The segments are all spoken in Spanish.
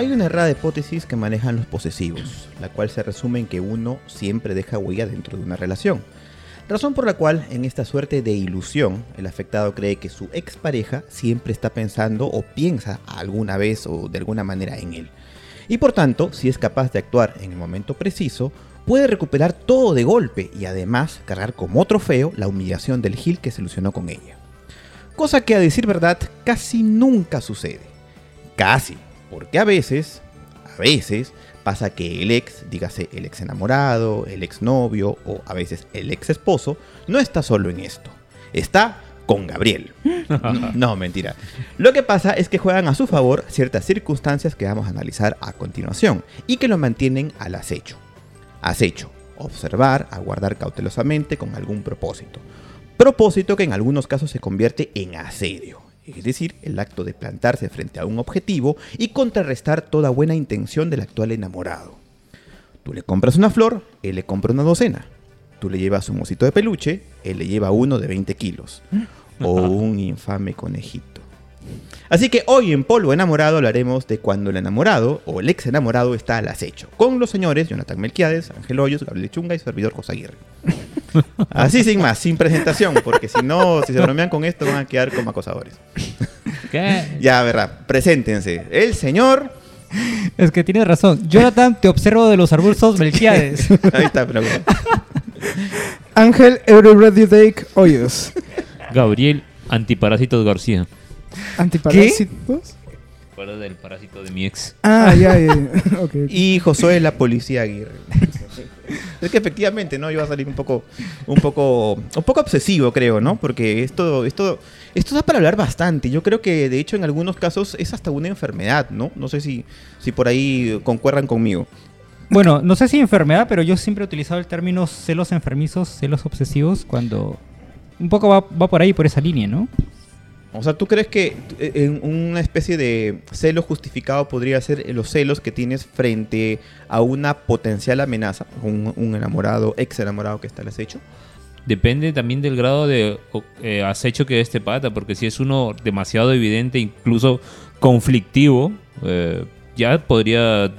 Hay una errada hipótesis que manejan los posesivos, la cual se resume en que uno siempre deja huella dentro de una relación. Razón por la cual, en esta suerte de ilusión, el afectado cree que su expareja siempre está pensando o piensa alguna vez o de alguna manera en él. Y por tanto, si es capaz de actuar en el momento preciso, puede recuperar todo de golpe y además cargar como trofeo la humillación del Gil que se ilusionó con ella. Cosa que a decir verdad casi nunca sucede. Casi, porque a veces, a veces, pasa que el ex, dígase el ex enamorado, el ex novio o a veces el ex esposo, no está solo en esto. Está con Gabriel. No, mentira. Lo que pasa es que juegan a su favor ciertas circunstancias que vamos a analizar a continuación y que lo mantienen al acecho. Acecho, observar, aguardar cautelosamente con algún propósito. Propósito que en algunos casos se convierte en asedio, es decir, el acto de plantarse frente a un objetivo y contrarrestar toda buena intención del actual enamorado. Tú le compras una flor, él le compra una docena. Tú le llevas un osito de peluche, él le lleva uno de 20 kilos. O un infame conejito. Así que hoy en Polvo Enamorado hablaremos de cuando el enamorado o el ex enamorado está al acecho, con los señores Jonathan Melquiades, Ángel Hoyos, Gabriel Chunga y su servidor José Aguirre. Así sin más, sin presentación, porque si no, si se bromean con esto van a quedar como acosadores. ¿Qué? Ya, verdad, preséntense. El señor... Es que tienes razón. Jonathan, te observo de los arbustos Melquiades. Ahí está, pero... Ángel Eurodidake Hoyos. Gabriel Antiparásitos García. ¿Antiparásitos? Fuera del parásito de mi ex. Ah, ya, ya. ya. Ok. Y Josué la policía Aguirre. Es que efectivamente, ¿no? Iba a salir un poco, un poco, un poco obsesivo, creo, ¿no? Porque esto, esto, esto da para hablar bastante. Yo creo que, de hecho, en algunos casos es hasta una enfermedad, ¿no? No sé si, si por ahí concuerdan conmigo. Bueno, no sé si enfermedad, pero yo siempre he utilizado el término celos enfermizos, celos obsesivos, cuando un poco va, va por ahí, por esa línea, ¿no? O sea, ¿tú crees que eh, una especie de celo justificado podría ser los celos que tienes frente a una potencial amenaza? Un, enamorado, ex enamorado que está al acecho. Depende también del grado de eh, acecho que este pata, porque si es uno demasiado evidente, incluso conflictivo, eh, ya podría,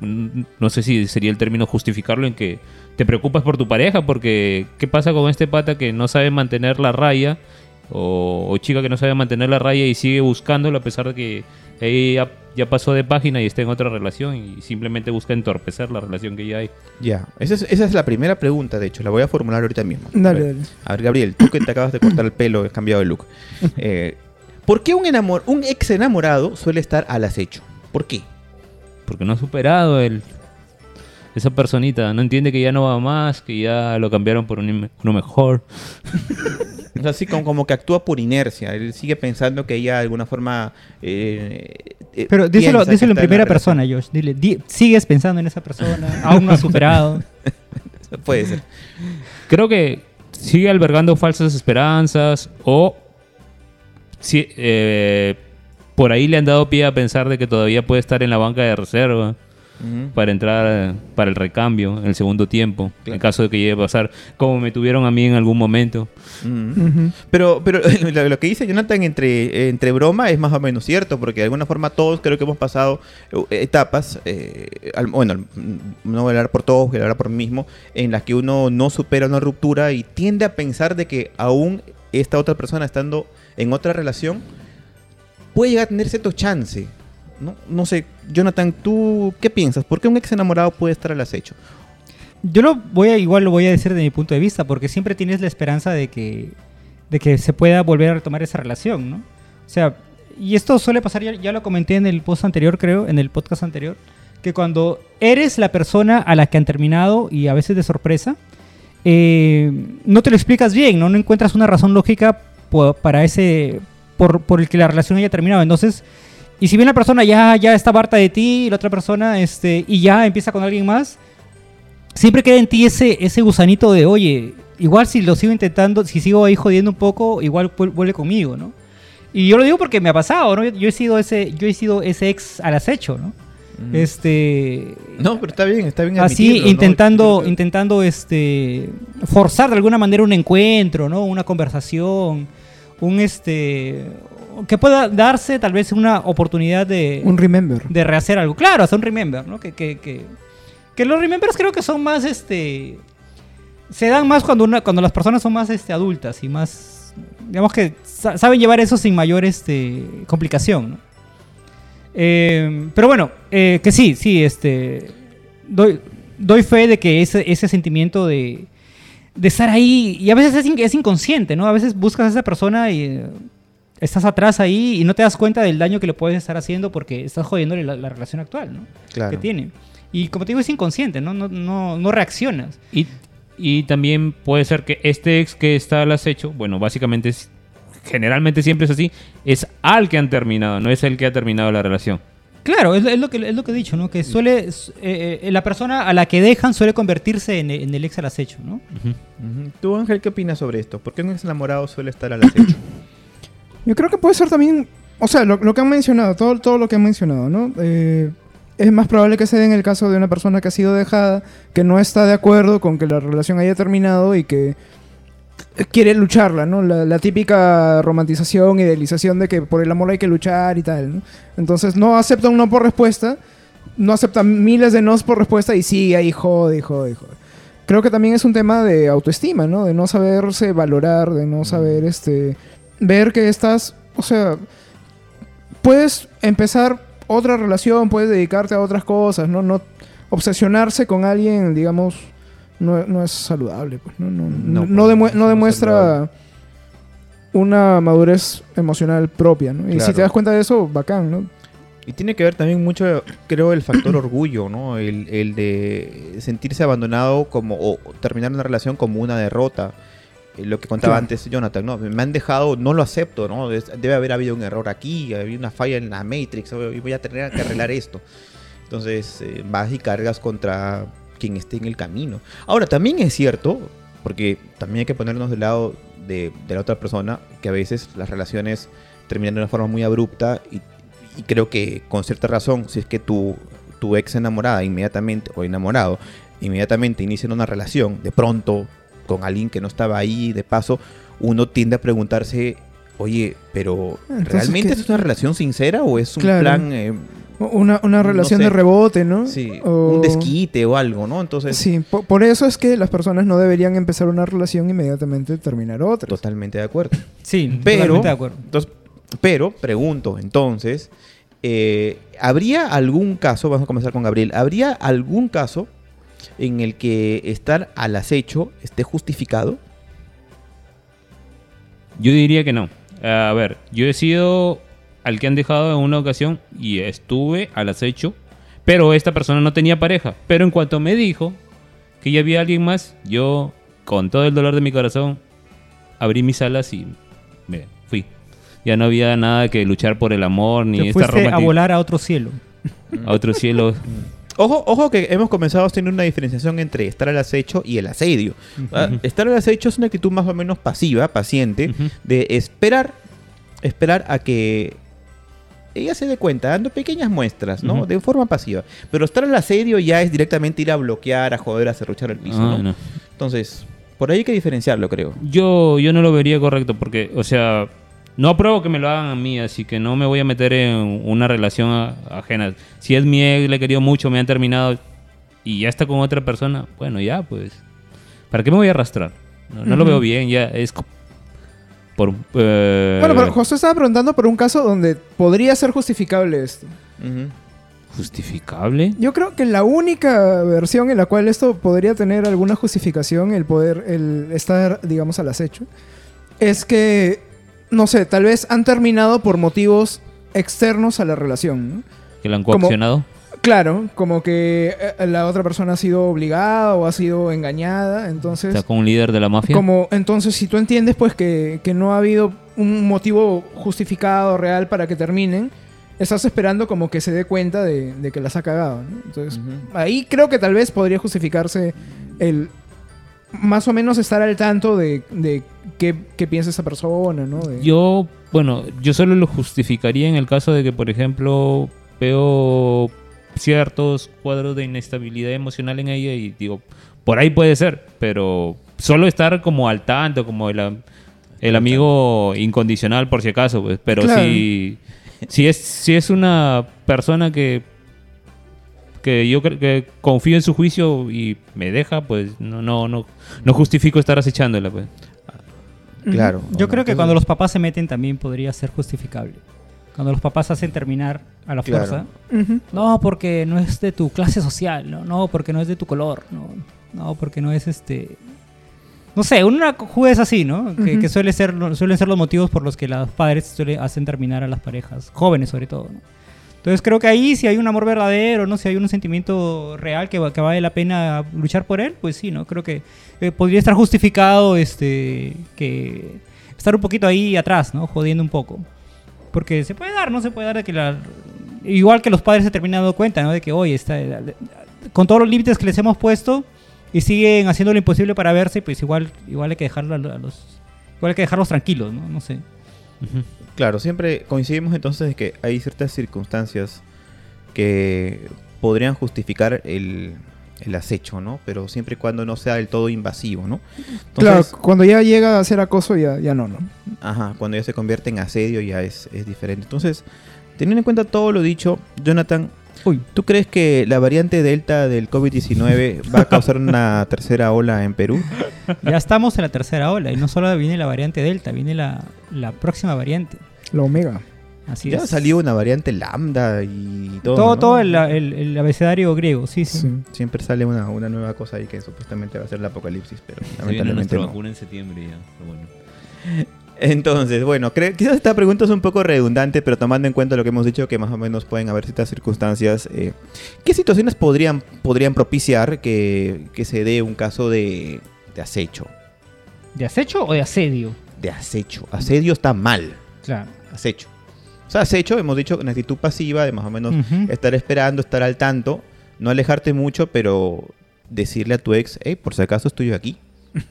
mm, no sé si sería el término justificarlo en que te preocupas por tu pareja, porque ¿qué pasa con este pata que no sabe mantener la raya? O, o chica que no sabe mantener la raya y sigue buscándolo a pesar de que ella ya, ya pasó de página y está en otra relación y simplemente busca entorpecer la relación que ya hay. Ya, esa es, esa es la primera pregunta, de hecho, la voy a formular ahorita mismo. Dale, a, ver, dale. a ver, Gabriel, tú que te acabas de cortar el pelo, has cambiado de look. Eh, ¿Por qué un, enamor un ex enamorado suele estar al acecho? ¿Por qué? Porque no ha superado el, esa personita. No entiende que ya no va más, que ya lo cambiaron por un- uno mejor. O sea, así como, como que actúa por inercia. Él sigue pensando que ella de alguna forma. eh, eh, Pero díselo, díselo en primera relación. persona, Josh. Dile, di- sigues pensando en esa persona, aún no has superado. Puede ser. Creo que sigue albergando falsas esperanzas o si, eh, por ahí le han dado pie a pensar de que todavía puede estar en la banca de reserva Para entrar para el recambio en el segundo tiempo, Claro. en caso de que llegue a pasar como me tuvieron a mí en algún momento. Pero, pero lo, lo que dice Jonathan entre, entre broma es más o menos cierto, porque de alguna forma todos creo que hemos pasado eh, etapas, eh, al- bueno, no voy a hablar por todos, voy a hablar por mí mismo, en las que uno no supera una ruptura y tiende a pensar de que aún esta otra persona estando en otra relación puede llegar a tener cierto chance. No, no sé, Jonathan, ¿tú qué piensas? ¿Por qué un ex enamorado puede estar al acecho? Yo lo voy a, igual lo voy a decir de mi punto de vista, porque siempre tienes la esperanza de que, de que se pueda volver a retomar esa relación, ¿no? O sea, y esto suele pasar, ya, lo comenté en el post anterior, creo, en el podcast anterior, que cuando eres la persona a la que han terminado y a veces de sorpresa, eh, no te lo explicas bien, ¿no? No encuentras una razón lógica para ese, por, por el que la relación haya terminado. Entonces, y si bien la persona ya, ya está harta de ti, la otra persona, este, y ya empieza con alguien más, siempre queda en ti ese, ese gusanito de, oye, igual si lo sigo intentando, si sigo ahí jodiendo un poco, igual vuel- vuelve conmigo, ¿no? Y yo lo digo porque me ha pasado, ¿no? Yo, yo he sido ese, yo he sido ese ex al acecho, ¿no? Este, No, pero está bien, está bien así intentando, intentando, este, forzar de alguna manera un encuentro, ¿no? Una conversación, un este, que pueda darse tal vez una oportunidad de, Un remember. de rehacer algo. Claro, hacer un remember, ¿no? Que, que, que, que los remembers creo que son más, este... Se dan más cuando, una, cuando las personas son más este, adultas y más... Digamos que sa- saben llevar eso sin mayor este, complicación, ¿no? Eh, pero bueno, eh, que sí, sí, este... Doy, doy fe de que ese, ese sentimiento de, de estar ahí, y a veces es, es inconsciente, ¿no? A veces buscas a esa persona y... estás atrás ahí y no te das cuenta del daño que le puedes estar haciendo porque estás jodiéndole la, la relación actual, ¿no? Claro. Que tiene. Y como te digo, es inconsciente, ¿no? No, no, no reaccionas. Y, y también puede ser que este ex que está al acecho, bueno, básicamente es, generalmente siempre es así, es al que han terminado, no es el que ha terminado la relación. Claro, es, es lo, que, es lo que he dicho, ¿no? Que suele, eh, eh, la persona a la que dejan suele convertirse en, en el ex al acecho, ¿no? Ujú. ¿Tú, Ángel, qué opinas sobre esto? ¿Por qué un ex enamorado suele estar al acecho? Yo creo que puede ser también, o sea, lo, lo que han mencionado, todo, todo lo que han mencionado, ¿no? Eh, es más probable que se dé en el caso de una persona que ha sido dejada, que no está de acuerdo con que la relación haya terminado y que quiere lucharla, ¿no? La, la típica romantización, idealización de que por el amor hay que luchar y tal, ¿no? Entonces no acepta un no por respuesta, no acepta miles de nos por respuesta y sigue ahí jode, jode, jode. Creo que también es un tema de autoestima, ¿no? De no saberse valorar, de no saber, este, ver que estás, o sea, puedes empezar otra relación, puedes dedicarte a otras cosas, ¿no? No obsesionarse con alguien, digamos, no, no es saludable, pues, ¿no? No, No, no, pues, no no es demuestra una madurez emocional propia, ¿no? Y si te das cuenta de eso, bacán, ¿no? Y tiene que ver también mucho, creo, el factor orgullo, ¿no? El, el de sentirse abandonado como, o terminar una relación como una derrota. Eh, Lo que contaba Claro. antes Jonathan, ¿no? Me han dejado, no lo acepto, ¿no? Debe haber habido un error aquí, había una falla en la Matrix, y voy a tener que arreglar esto. Entonces, eh, vas y cargas contra quien esté en el camino. Ahora, también es cierto, porque también hay que ponernos del lado de, de la otra persona, que a veces las relaciones terminan de una forma muy abrupta y, y creo que con cierta razón, si es que tu, tu ex enamorada inmediatamente, o enamorado, inmediatamente inician una relación, de pronto, con alguien que no estaba ahí, de paso, uno tiende a preguntarse, oye, pero Entonces, ¿realmente ¿qué? es una relación sincera o es un Claro. plan... eh, Una, una No relación sé. de rebote, ¿no? Sí, O- un desquite o algo, ¿no? Entonces, Sí, po- por, eso es que las personas no deberían empezar una relación e inmediatamente terminar otra. totalmente de acuerdo. Sí, Pero, totalmente de acuerdo. entonces, pero, pregunto, entonces, eh, ¿habría algún caso, vamos a comenzar con Gabriel, ¿habría algún caso en el que estar al acecho esté justificado? Yo diría que no. A ver, yo he sido al que han dejado en una ocasión y estuve al acecho, pero esta persona no tenía pareja. Pero en cuanto me dijo que ya había alguien más, yo, con todo el dolor de mi corazón, abrí mis alas y me fui. Ya no había nada que luchar por el amor ni Te esta fuiste a volar a otro cielo. a otro cielo. Ojo, ojo que hemos comenzado a tener una diferenciación entre estar al acecho y el asedio. Ah, Estar al acecho es una actitud más o menos pasiva, paciente, de esperar, esperar a que ella se dé cuenta, dando pequeñas muestras, ¿no? De forma pasiva. Pero estar al asedio ya es directamente ir a bloquear, a joder, a cerruchar el piso, Ah, ¿no? no. Entonces, por ahí hay que diferenciarlo, creo. Yo, yo no lo vería correcto porque, o sea, no apruebo que me lo hagan a mí, así que no me voy a meter en una relación ajena. Si es mi ex, le he querido mucho, me han terminado y ya está con otra persona, bueno, ya, pues. ¿Para qué me voy a arrastrar? No, no lo veo bien, ya es por... eh, Bueno, pero José estaba preguntando por un caso donde podría ser justificable esto. ¿Justificable? Yo creo que la única versión en la cual esto podría tener alguna justificación, el poder, el estar, digamos, al acecho, es que, no sé, tal vez han terminado por motivos externos a la relación, ¿no? ¿Que la han Como- coaccionado? Claro, como que eh, la otra persona ha sido obligada o ha sido engañada, entonces... ¿Está con un líder de la mafia? Como, entonces, si tú entiendes pues que, que no ha habido un motivo justificado, real para que terminen, estás esperando como que se dé cuenta de, de que las ha cagado, ¿no? Entonces, ahí creo que tal vez podría justificarse el más o menos estar al tanto de, de qué, qué piensa esa persona, ¿no? De- Yo, bueno, yo solo lo justificaría en el caso de que, por ejemplo, veo ciertos cuadros de inestabilidad emocional en ella y digo, por ahí puede ser, pero solo estar como al tanto, como de la... el amigo incondicional por si acaso, pues. Pero Claro. si, si es si es una persona que que yo cre- que confío en su juicio y me deja, pues no no no no justifico estar acechándola, pues. Claro. Yo creo que cuando los papás se meten también podría ser justificable. Cuando los papás hacen terminar a la Claro. fuerza. No, porque no es de tu clase social, no, no, porque no es de tu color, no, no, porque no es este... No sé, una juez así, ¿no? Que, suele ser, suelen ser los motivos por los que los padres suele, hacen terminar a las parejas, jóvenes sobre todo, ¿no? Entonces creo que ahí si hay un amor verdadero, ¿no? Si hay un sentimiento real que, que vale la pena luchar por él, pues sí, ¿no? Creo que eh, podría estar justificado este que estar un poquito ahí atrás, ¿no? Jodiendo un poco. Porque se puede dar, ¿no? Se puede dar de que la... Igual que los padres se terminan dando cuenta, ¿no? De que, oye, está, con todos los límites que les hemos puesto y siguen haciendo lo imposible para verse, pues igual, igual hay que dejarlo a los... Igual hay que dejarlos tranquilos, ¿no? No sé. Claro, siempre coincidimos entonces de que hay ciertas circunstancias que podrían justificar el, el acecho, ¿no? Pero siempre y cuando no sea del todo invasivo, ¿no? Claro, cuando ya llega a ser acoso, ya, ya no, ¿no? Ajá, cuando ya se convierte en asedio ya es, es diferente. Entonces, teniendo en cuenta todo lo dicho, Jonathan, Uy, ¿tú crees que la variante Delta del COVID-19 va a causar una tercera ola en Perú? ya estamos en la tercera ola y no solo viene la variante Delta, viene la, la próxima variante. La omega. Así ya es. salió una variante Lambda y todo. todo, ¿no? todo el, el- el abecedario griego, sí, sí. Sí. Siempre sale una, una nueva cosa ahí que supuestamente va a ser el apocalipsis, pero Se viene lamentablemente nuestra no. vacuna en septiembre ya, pero bueno. Entonces, bueno, cre- quizás esta pregunta es un poco redundante, pero tomando en cuenta lo que hemos dicho, que más o menos pueden haber ciertas circunstancias, eh, ¿qué situaciones podrían, podrían propiciar que, que se dé un caso de, de acecho? ¿De acecho o de asedio? De acecho. Asedio está mal. Claro. Acecho. O sea, acecho, hemos dicho, una actitud pasiva de más o menos estar esperando, estar al tanto, no alejarte mucho, pero decirle a tu ex, hey, por si acaso estoy yo aquí,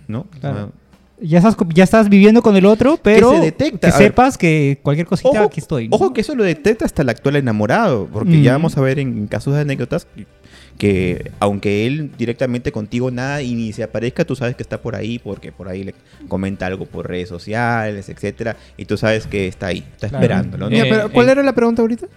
¿no? Claro. Ah, Ya estás, ya estás viviendo con el otro, pero se detecta. que sepas que cualquier cosita Ojo, aquí estoy. ¿no? Ojo que eso lo detecta hasta el actual enamorado, porque ya vamos a ver en casos de anécdotas que, que aunque él directamente contigo nada y ni se aparezca, tú sabes que está por ahí porque por ahí le comenta algo por redes sociales, etcétera, y tú sabes que está ahí, está Claro. esperándolo, ¿no? Eh, pero, ¿Cuál eh. era la pregunta ahorita?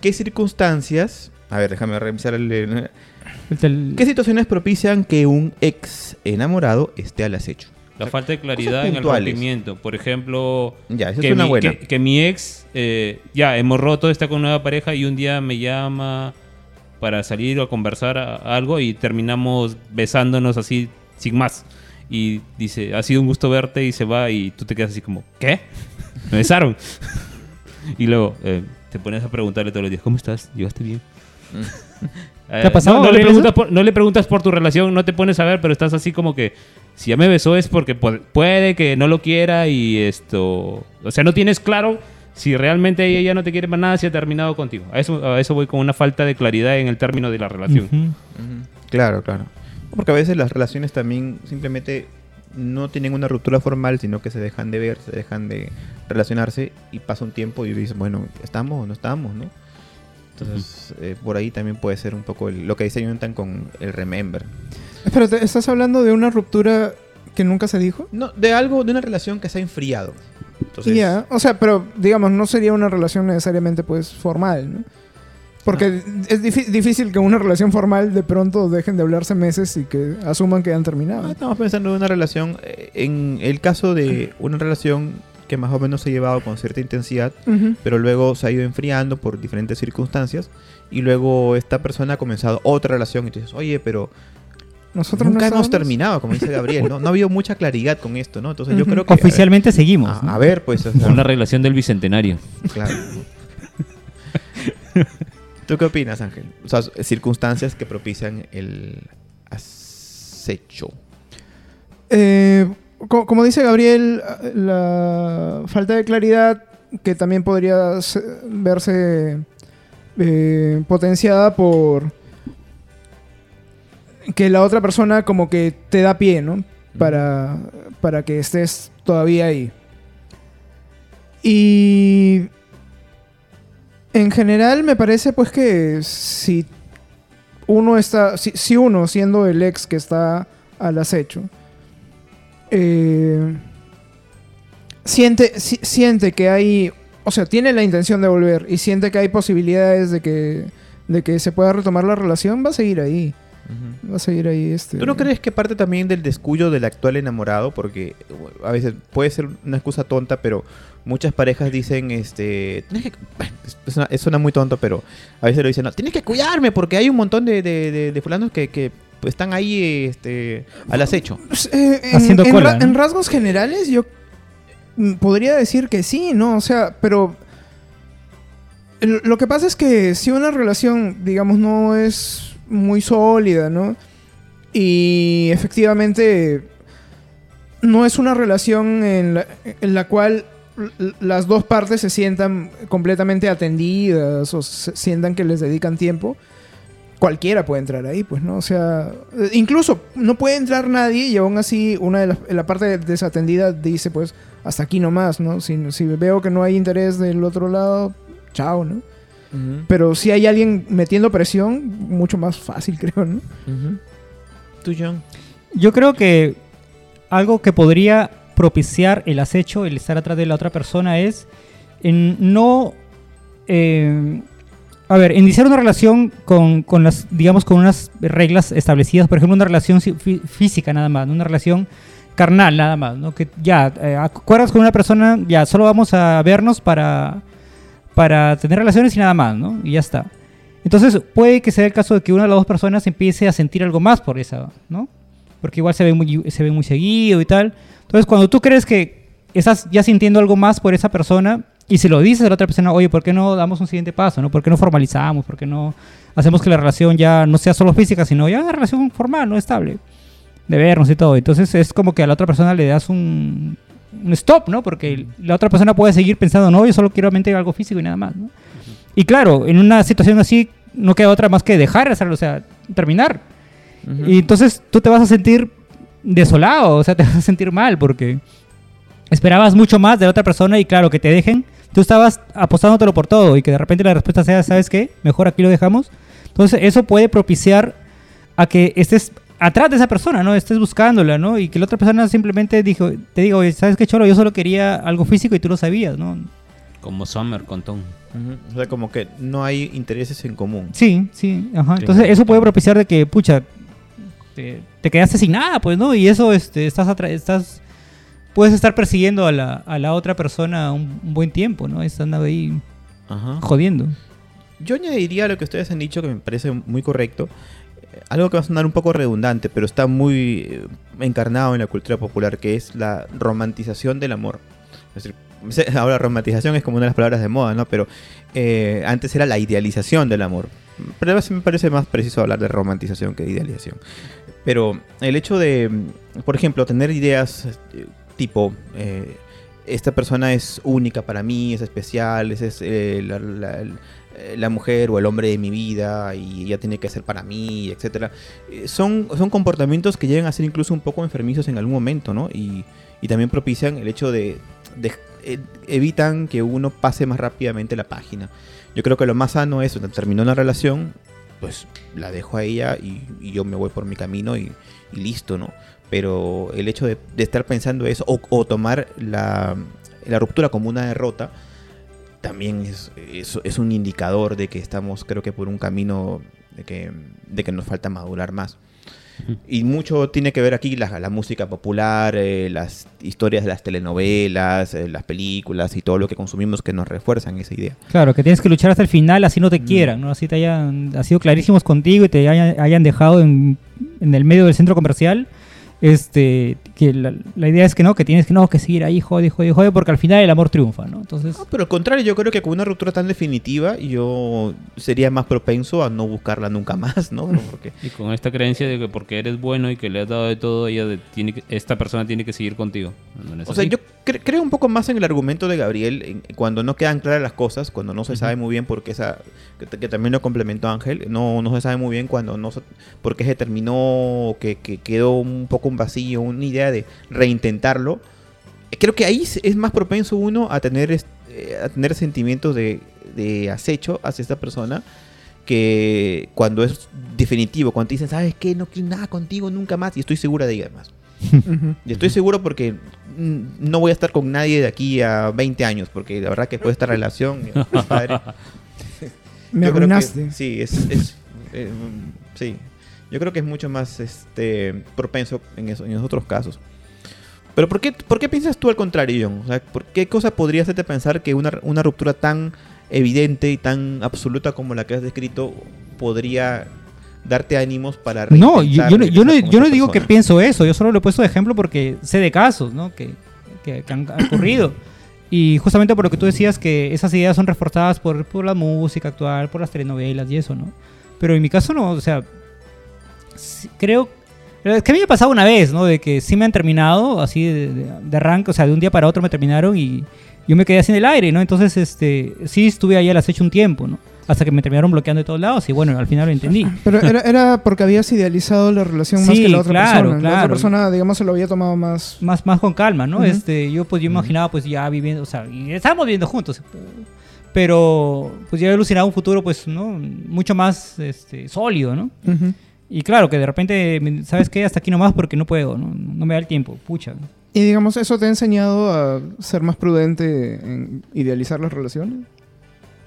¿Qué circunstancias? A ver, déjame revisar el, El tel- ¿Qué situaciones propician que un ex enamorado esté al acecho? La falta de claridad en el rompimiento. Por ejemplo, Ya, esa que, es una mi, buena. que- que mi ex, eh, ya hemos roto, está con nueva pareja y un día me llama para salir o a conversar a- algo y terminamos besándonos así sin más. Y dice, ha sido un gusto verte y se va y tú te quedas así como, ¿qué? Me besaron. y luego eh, te pones a preguntarle todos los días, ¿cómo estás? ¿Llegaste bien? Eh, ¿Te ha pasado, no, no le preguntas por, no le preguntas por tu relación, no te pones a ver, pero estás así como que si ya me besó es porque pu- puede que no lo quiera y esto, o sea, no tienes claro si realmente ella ya no te quiere más nada, si ha terminado contigo. A eso, a eso voy con una falta de claridad en el término de la relación. Claro, claro. Porque a veces las relaciones también simplemente no tienen una ruptura formal, sino que se dejan de ver, se dejan de relacionarse y pasa un tiempo y dices, bueno, ¿estamos o no estamos, no? Entonces, eh, por ahí también puede ser un poco el- lo que dice Jonathan con el remember. Espérate, ¿estás hablando de una ruptura que nunca se dijo? No, de algo, de una relación que se ha enfriado. Entonces, Ya, o sea, pero digamos, no sería una relación necesariamente pues formal, ¿no? Porque es difí- difícil que una relación formal de pronto dejen de hablarse meses y que asuman que han ah, terminado. estamos pensando en una relación, eh, en el caso de una relación que más o menos se ha llevado con cierta intensidad, Ujú. pero luego se ha ido enfriando por diferentes circunstancias y luego esta persona ha comenzado otra relación y tú dices, oye, pero Nosotros nunca no hemos terminado, como dice Gabriel, ¿no? No ha habido mucha claridad con esto, ¿no? Entonces yo creo que... Oficialmente seguimos. A, ¿no? a ver, pues... o sea, Una relación del bicentenario. claro. ¿Tú qué opinas, Ángel? O sea, circunstancias que propician el acecho. Eh, co- como dice Gabriel, la falta de claridad que también podría se- verse eh, potenciada por que la otra persona como que te da pie, ¿no? Para, para que estés todavía ahí. Y en general me parece pues que si uno está, si, si uno siendo el ex que está al acecho, eh, siente, si- siente que hay, o sea, tiene la intención de volver y siente que hay posibilidades de que, de que se pueda retomar la relación, va a seguir ahí. Va a seguir ahí este. ¿Tú no crees que parte también del descuido del actual enamorado? Porque bueno, a veces puede ser una excusa tonta, pero muchas parejas dicen, este, tienes que, suena muy tonto, pero a veces lo dicen, no, tienes que cuidarme porque hay un montón de, de, de- de fulanos que, que, pues, están ahí, este, al acecho. Pues, eh, en, Haciendo en cola, ra- ¿no? en rasgos generales, yo mm, podría decir que sí, ¿no? O sea, pero. Lo que pasa es que si una relación, digamos, no es muy sólida, ¿no? Y efectivamente no es una relación en la, en la cual las dos partes se sientan completamente atendidas o se sientan que les dedican tiempo, cualquiera puede entrar ahí, pues, ¿no? O sea, incluso no puede entrar nadie y aún así una de las, la parte desatendida dice, pues, hasta aquí nomás, ¿no? Si veo que no hay interés del otro lado, chao, ¿no? Pero si hay alguien metiendo presión, mucho más fácil, creo, ¿no? ¿Tú, John? Yo creo que algo que podría propiciar el acecho, el estar atrás de la otra persona, es en no. eh, a ver, iniciar una relación con, con las, digamos, con unas reglas establecidas. Por ejemplo, una relación si- fí- física nada más, ¿no? una relación carnal nada más, ¿no? Que ya, eh, acuerdas con una persona, ya, solo vamos a vernos para, para tener relaciones y nada más, ¿no? Y ya está. Entonces, puede que sea el caso de que una de las dos personas empiece a sentir algo más por esa, ¿no? Porque igual se ve muy, se ve muy seguido y tal. Entonces, cuando tú crees que estás ya sintiendo algo más por esa persona y se lo dices a la otra persona, oye, ¿por qué no damos un siguiente paso, no? ¿Por qué no formalizamos? ¿Por qué no hacemos que la relación ya no sea solo física, sino ya una relación formal, no estable? De vernos y todo. Entonces, es como que a la otra persona le das un, un stop, ¿no? Porque la otra persona puede seguir pensando, no, yo solo quiero realmente algo físico y nada más, ¿no? Y claro, en una situación así no queda otra más que dejar de hacerlo, o sea, terminar. Y entonces tú te vas a sentir desolado, o sea, te vas a sentir mal porque esperabas mucho más de la otra persona y claro, que te dejen. Tú estabas apostándotelo por todo y que de repente la respuesta sea, ¿sabes qué? Mejor aquí lo dejamos. Entonces eso puede propiciar a que estés atrás de esa persona, ¿no? Estés buscándola, ¿no? Y que la otra persona simplemente dijo, te digo, oye, ¿sabes qué, Cholo? Yo solo quería algo físico y tú lo sabías, ¿no? Como Summer con Tom. O sea, como que no hay intereses en común. Sí, sí, ajá. Entonces eso puede propiciar de que, pucha, te, te quedaste sin nada, pues, ¿no? Y eso, este, estás, atra- estás, puedes estar persiguiendo a la, a la otra persona un, un buen tiempo, ¿no? Están ahí Ajá. jodiendo. Yo añadiría a lo que ustedes han dicho, que me parece muy correcto, algo que va a sonar un poco redundante, pero está muy eh, encarnado en la cultura popular, que es la romantización del amor. Es decir, ahora romantización es como una de las palabras de moda, ¿no? Pero eh, antes era la idealización del amor. Pero a veces me parece más preciso hablar de romantización que de idealización. Pero el hecho de, por ejemplo, tener ideas eh, tipo, esta persona es única para mí, es especial, es eh, la, la mujer o el hombre de mi vida y ella tiene que ser para mí, etcétera. Eh, son, son comportamientos que llegan a ser incluso un poco enfermizos en algún momento, ¿no? Y, y también propician el hecho de, eh, evitan que uno pase más rápidamente la página. Yo creo que lo más sano es, terminó una relación, pues la dejo a ella y, yo me voy por mi camino y, y listo, ¿no? Pero el hecho de, de estar pensando eso o, o tomar la, la ruptura como una derrota, también es, es, es un indicador de que estamos, creo que, por un camino de que, de que nos falta madurar más. Y mucho tiene que ver aquí la, la música popular, eh, las historias de las telenovelas, eh, las películas y todo lo que consumimos que nos refuerzan esa idea. Claro, que tienes que luchar hasta el final, así no te quieran, ¿no? Así te hayan ha sido clarísimos contigo y te hayan, hayan dejado en, en el medio del centro comercial. Este, que la, la idea es que no, que tienes que no, que seguir ahí, jode, jode, jode, porque al final el amor triunfa, ¿no? Entonces, No, pero al contrario, yo creo que con una ruptura tan definitiva, yo sería más propenso a no buscarla nunca más, ¿no? Porque Y con esta creencia de que porque eres bueno y que le has dado de todo, ella de- tiene que- esta persona tiene que seguir contigo. No O sea, yo cre- creo un poco más en el argumento de Gabriel, en- cuando no quedan claras las cosas, cuando no se sabe muy bien por qué esa, que, también lo complementó Ángel, no, no se sabe muy bien cuando no se- por qué se terminó, o que, que quedó un poco un vacío, una idea de reintentarlo. Creo que ahí es- más propenso uno a tener, eh, a tener sentimientos de, de acecho hacia esta persona que cuando es definitivo, cuando te dicen, ¿sabes qué? No quiero nada contigo nunca más y estoy segura de ella además. Y estoy seguro porque no voy a estar con nadie de aquí a 20 años, porque la verdad que después de esta relación, padre, Me que arruinaste. sí, es, es, eh, sí. Yo creo que es mucho más este propenso en, eso, en esos otros casos. Pero ¿por qué, ¿por qué piensas tú al contrario, John? O sea, ¿por qué cosa podría hacerte pensar que una, una ruptura tan evidente y tan absoluta como la que has descrito podría darte ánimos para No, yo, yo no, yo no, yo no digo que pienso eso, yo solo lo he puesto de ejemplo porque sé de casos, ¿no? Que, que- que han ocurrido. Y justamente por lo que tú decías que esas ideas son reforzadas por, por la música actual, por las telenovelas y eso, ¿no? Pero en mi caso no, o sea, creo... Es que a mí me ha pasado una vez, ¿no? De que sí me han terminado, así de, de, de arranque, o sea, de un día para otro me terminaron y yo me quedé así en el aire, ¿no? Entonces, este, sí estuve ahí al acecho un tiempo, ¿no? Hasta que me terminaron bloqueando de todos lados y bueno, al final lo entendí. Pero era, era porque habías idealizado la relación más Sí, que la otra claro, persona. La otra claro. persona, digamos, se lo había tomado más. más, más con calma, ¿no? Ujú. Este, yo pues yo imaginaba pues ya viviendo, o sea, y estábamos viviendo juntos, pero pues yo alucinaba un futuro pues, ¿no? Mucho más este, sólido, ¿no? Ujú. Y claro, que de repente, ¿sabes qué? Hasta aquí nomás porque no puedo, ¿no? No me da el tiempo, pucha. Y digamos, ¿eso te ha enseñado a ser más prudente en idealizar las relaciones?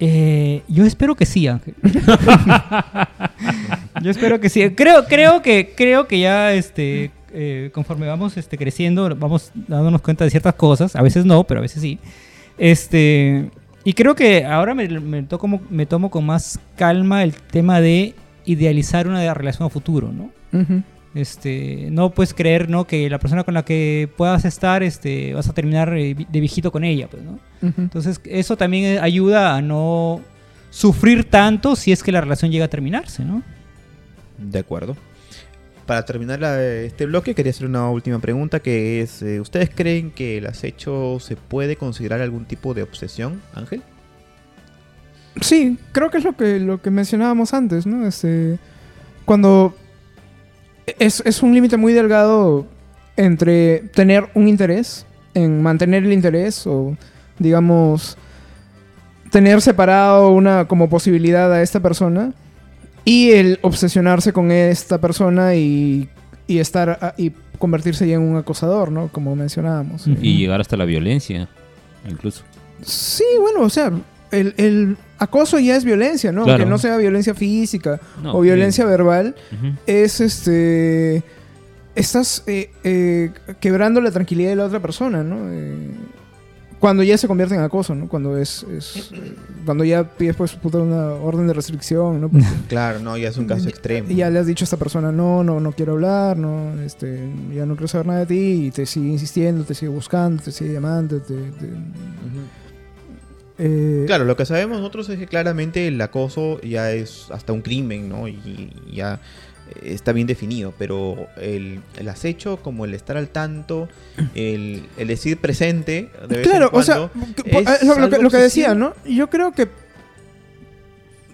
Eh, yo espero que sí, Ángel. yo espero que sí. Creo, creo que, creo que ya, este, eh, conforme vamos este, creciendo, vamos dándonos cuenta de ciertas cosas. A veces no, pero a veces sí. Este, y creo que ahora me, me, toco- me tomo con más calma el tema de idealizar una relación a futuro, ¿no? Este, no puedes creer, ¿no? Que la persona con la que puedas estar, este, vas a terminar eh, de viejito con ella, pues, ¿no? Entonces, eso también eh, ayuda a no sufrir tanto si es que la relación llega a terminarse, ¿no? De acuerdo. Para terminar la- este bloque, quería hacer una última pregunta que es, eh, ¿ustedes creen que el acecho se puede considerar algún tipo de obsesión, Ángel? Sí, creo que es lo que, lo que mencionábamos antes, ¿no? Este, cuando es, es un límite muy delgado entre tener un interés, en mantener el interés o, digamos, tener separado una como posibilidad a esta persona y el obsesionarse con esta persona y, y estar a- y convertirse ya en un acosador, ¿no? Como mencionábamos. Y llegar hasta la violencia, incluso. Sí, bueno, o sea, el, el acoso ya es violencia, ¿no? Claro. Aunque no sea violencia física No, o violencia sí. verbal, es este. Estás eh, eh, quebrando la tranquilidad de la otra persona, ¿no? Eh, cuando ya se convierte en acoso, ¿no? Cuando es. es, cuando ya pides, pues, puta, una orden de restricción, ¿no? Porque Claro, no, ya es un caso extremo. y ya le has dicho a esta persona, no, no, no quiero hablar, no, este, ya no quiero saber nada de ti, y te sigue insistiendo, te sigue buscando, te sigue llamando, te. Eh, Claro, lo que sabemos nosotros es que claramente el acoso ya es hasta un crimen, ¿no? Y ya eh, está bien definido, pero el, el acecho, como el estar al tanto, el, el decir presente, de vez en Claro, o sea, que- eh, lo, lo que, algo lo que decía. ¿no? Yo creo que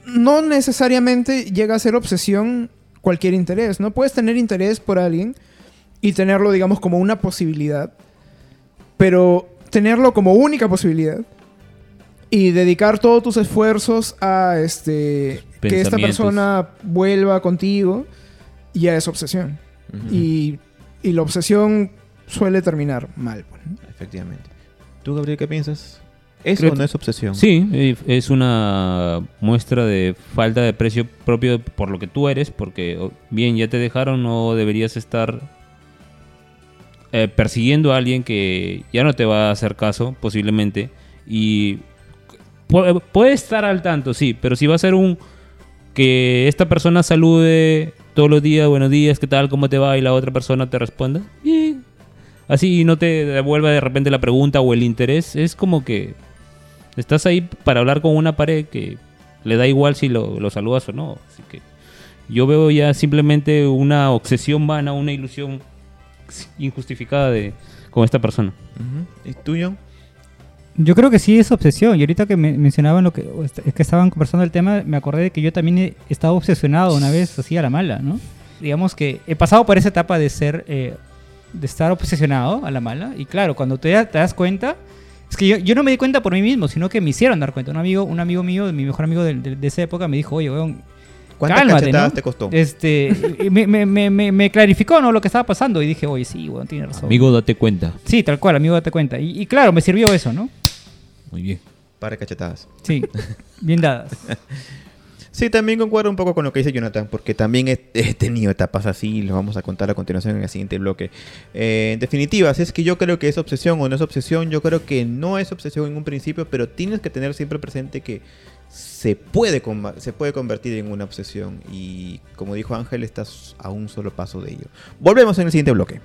no necesariamente llega a ser obsesión cualquier interés, ¿no? Puedes tener interés por alguien y tenerlo, digamos, como una posibilidad, pero tenerlo como única posibilidad y dedicar todos tus esfuerzos a este que esta persona vuelva contigo ya es obsesión. Y, y la obsesión suele terminar mal. pues, ¿no? Efectivamente. ¿Tú, Gabriel, qué piensas? ¿Eso Creo no es obsesión? Sí, eh, es una muestra de falta de precio propio por lo que tú eres, porque o- bien, ya te dejaron, no deberías estar eh, persiguiendo a alguien que ya no te va a hacer caso, posiblemente, y pu- puede estar al tanto, sí, pero si va a ser un que esta persona salude todos los días, buenos días, ¿qué tal? ¿Cómo te va? Y la otra persona te responda, bien. Así no te devuelva de repente la pregunta o el interés, es como que Estás ahí para hablar con una pared que le da igual si lo, saludas o no. Así que yo veo ya simplemente una obsesión vana, una ilusión injustificada de con esta persona. ¿Y tú? Yo creo que sí es obsesión. Y ahorita que me mencionaban lo que, es que estaban conversando el tema, me acordé de que yo también he estado obsesionado una vez así a la mala, ¿no? Digamos que he pasado por esa etapa de ser, eh, de estar obsesionado a la mala. Y claro, cuando te, te das cuenta, es que yo, yo no me di cuenta por mí mismo, sino que me hicieron dar cuenta. Un amigo, un amigo mío, mi mejor amigo de, de- de esa época, me dijo, oye, weón, ¿Cuántas cálmate, cachetadas ¿no? te costó? Este, me, me- me- me- me clarificó, ¿no? Lo que estaba pasando y dije, oye, sí, bueno, tiene razón. Amigo, date cuenta. Sí, tal cual, amigo, date cuenta. Y, y claro, me sirvió eso, ¿no? Muy bien. Para cachetadas. Sí, bien dadas. Sí, también concuerdo un poco con lo que dice Jonathan, porque también he, he tenido etapas así, lo vamos a contar a continuación en el siguiente bloque. Eh, en definitiva, si es que yo creo que es obsesión o no es obsesión, yo creo que no es obsesión en un principio, pero tienes que tener siempre presente que se puede, se puede convertir en una obsesión y como dijo Ángel, estás a un solo paso de ello. Volvemos en el siguiente bloque.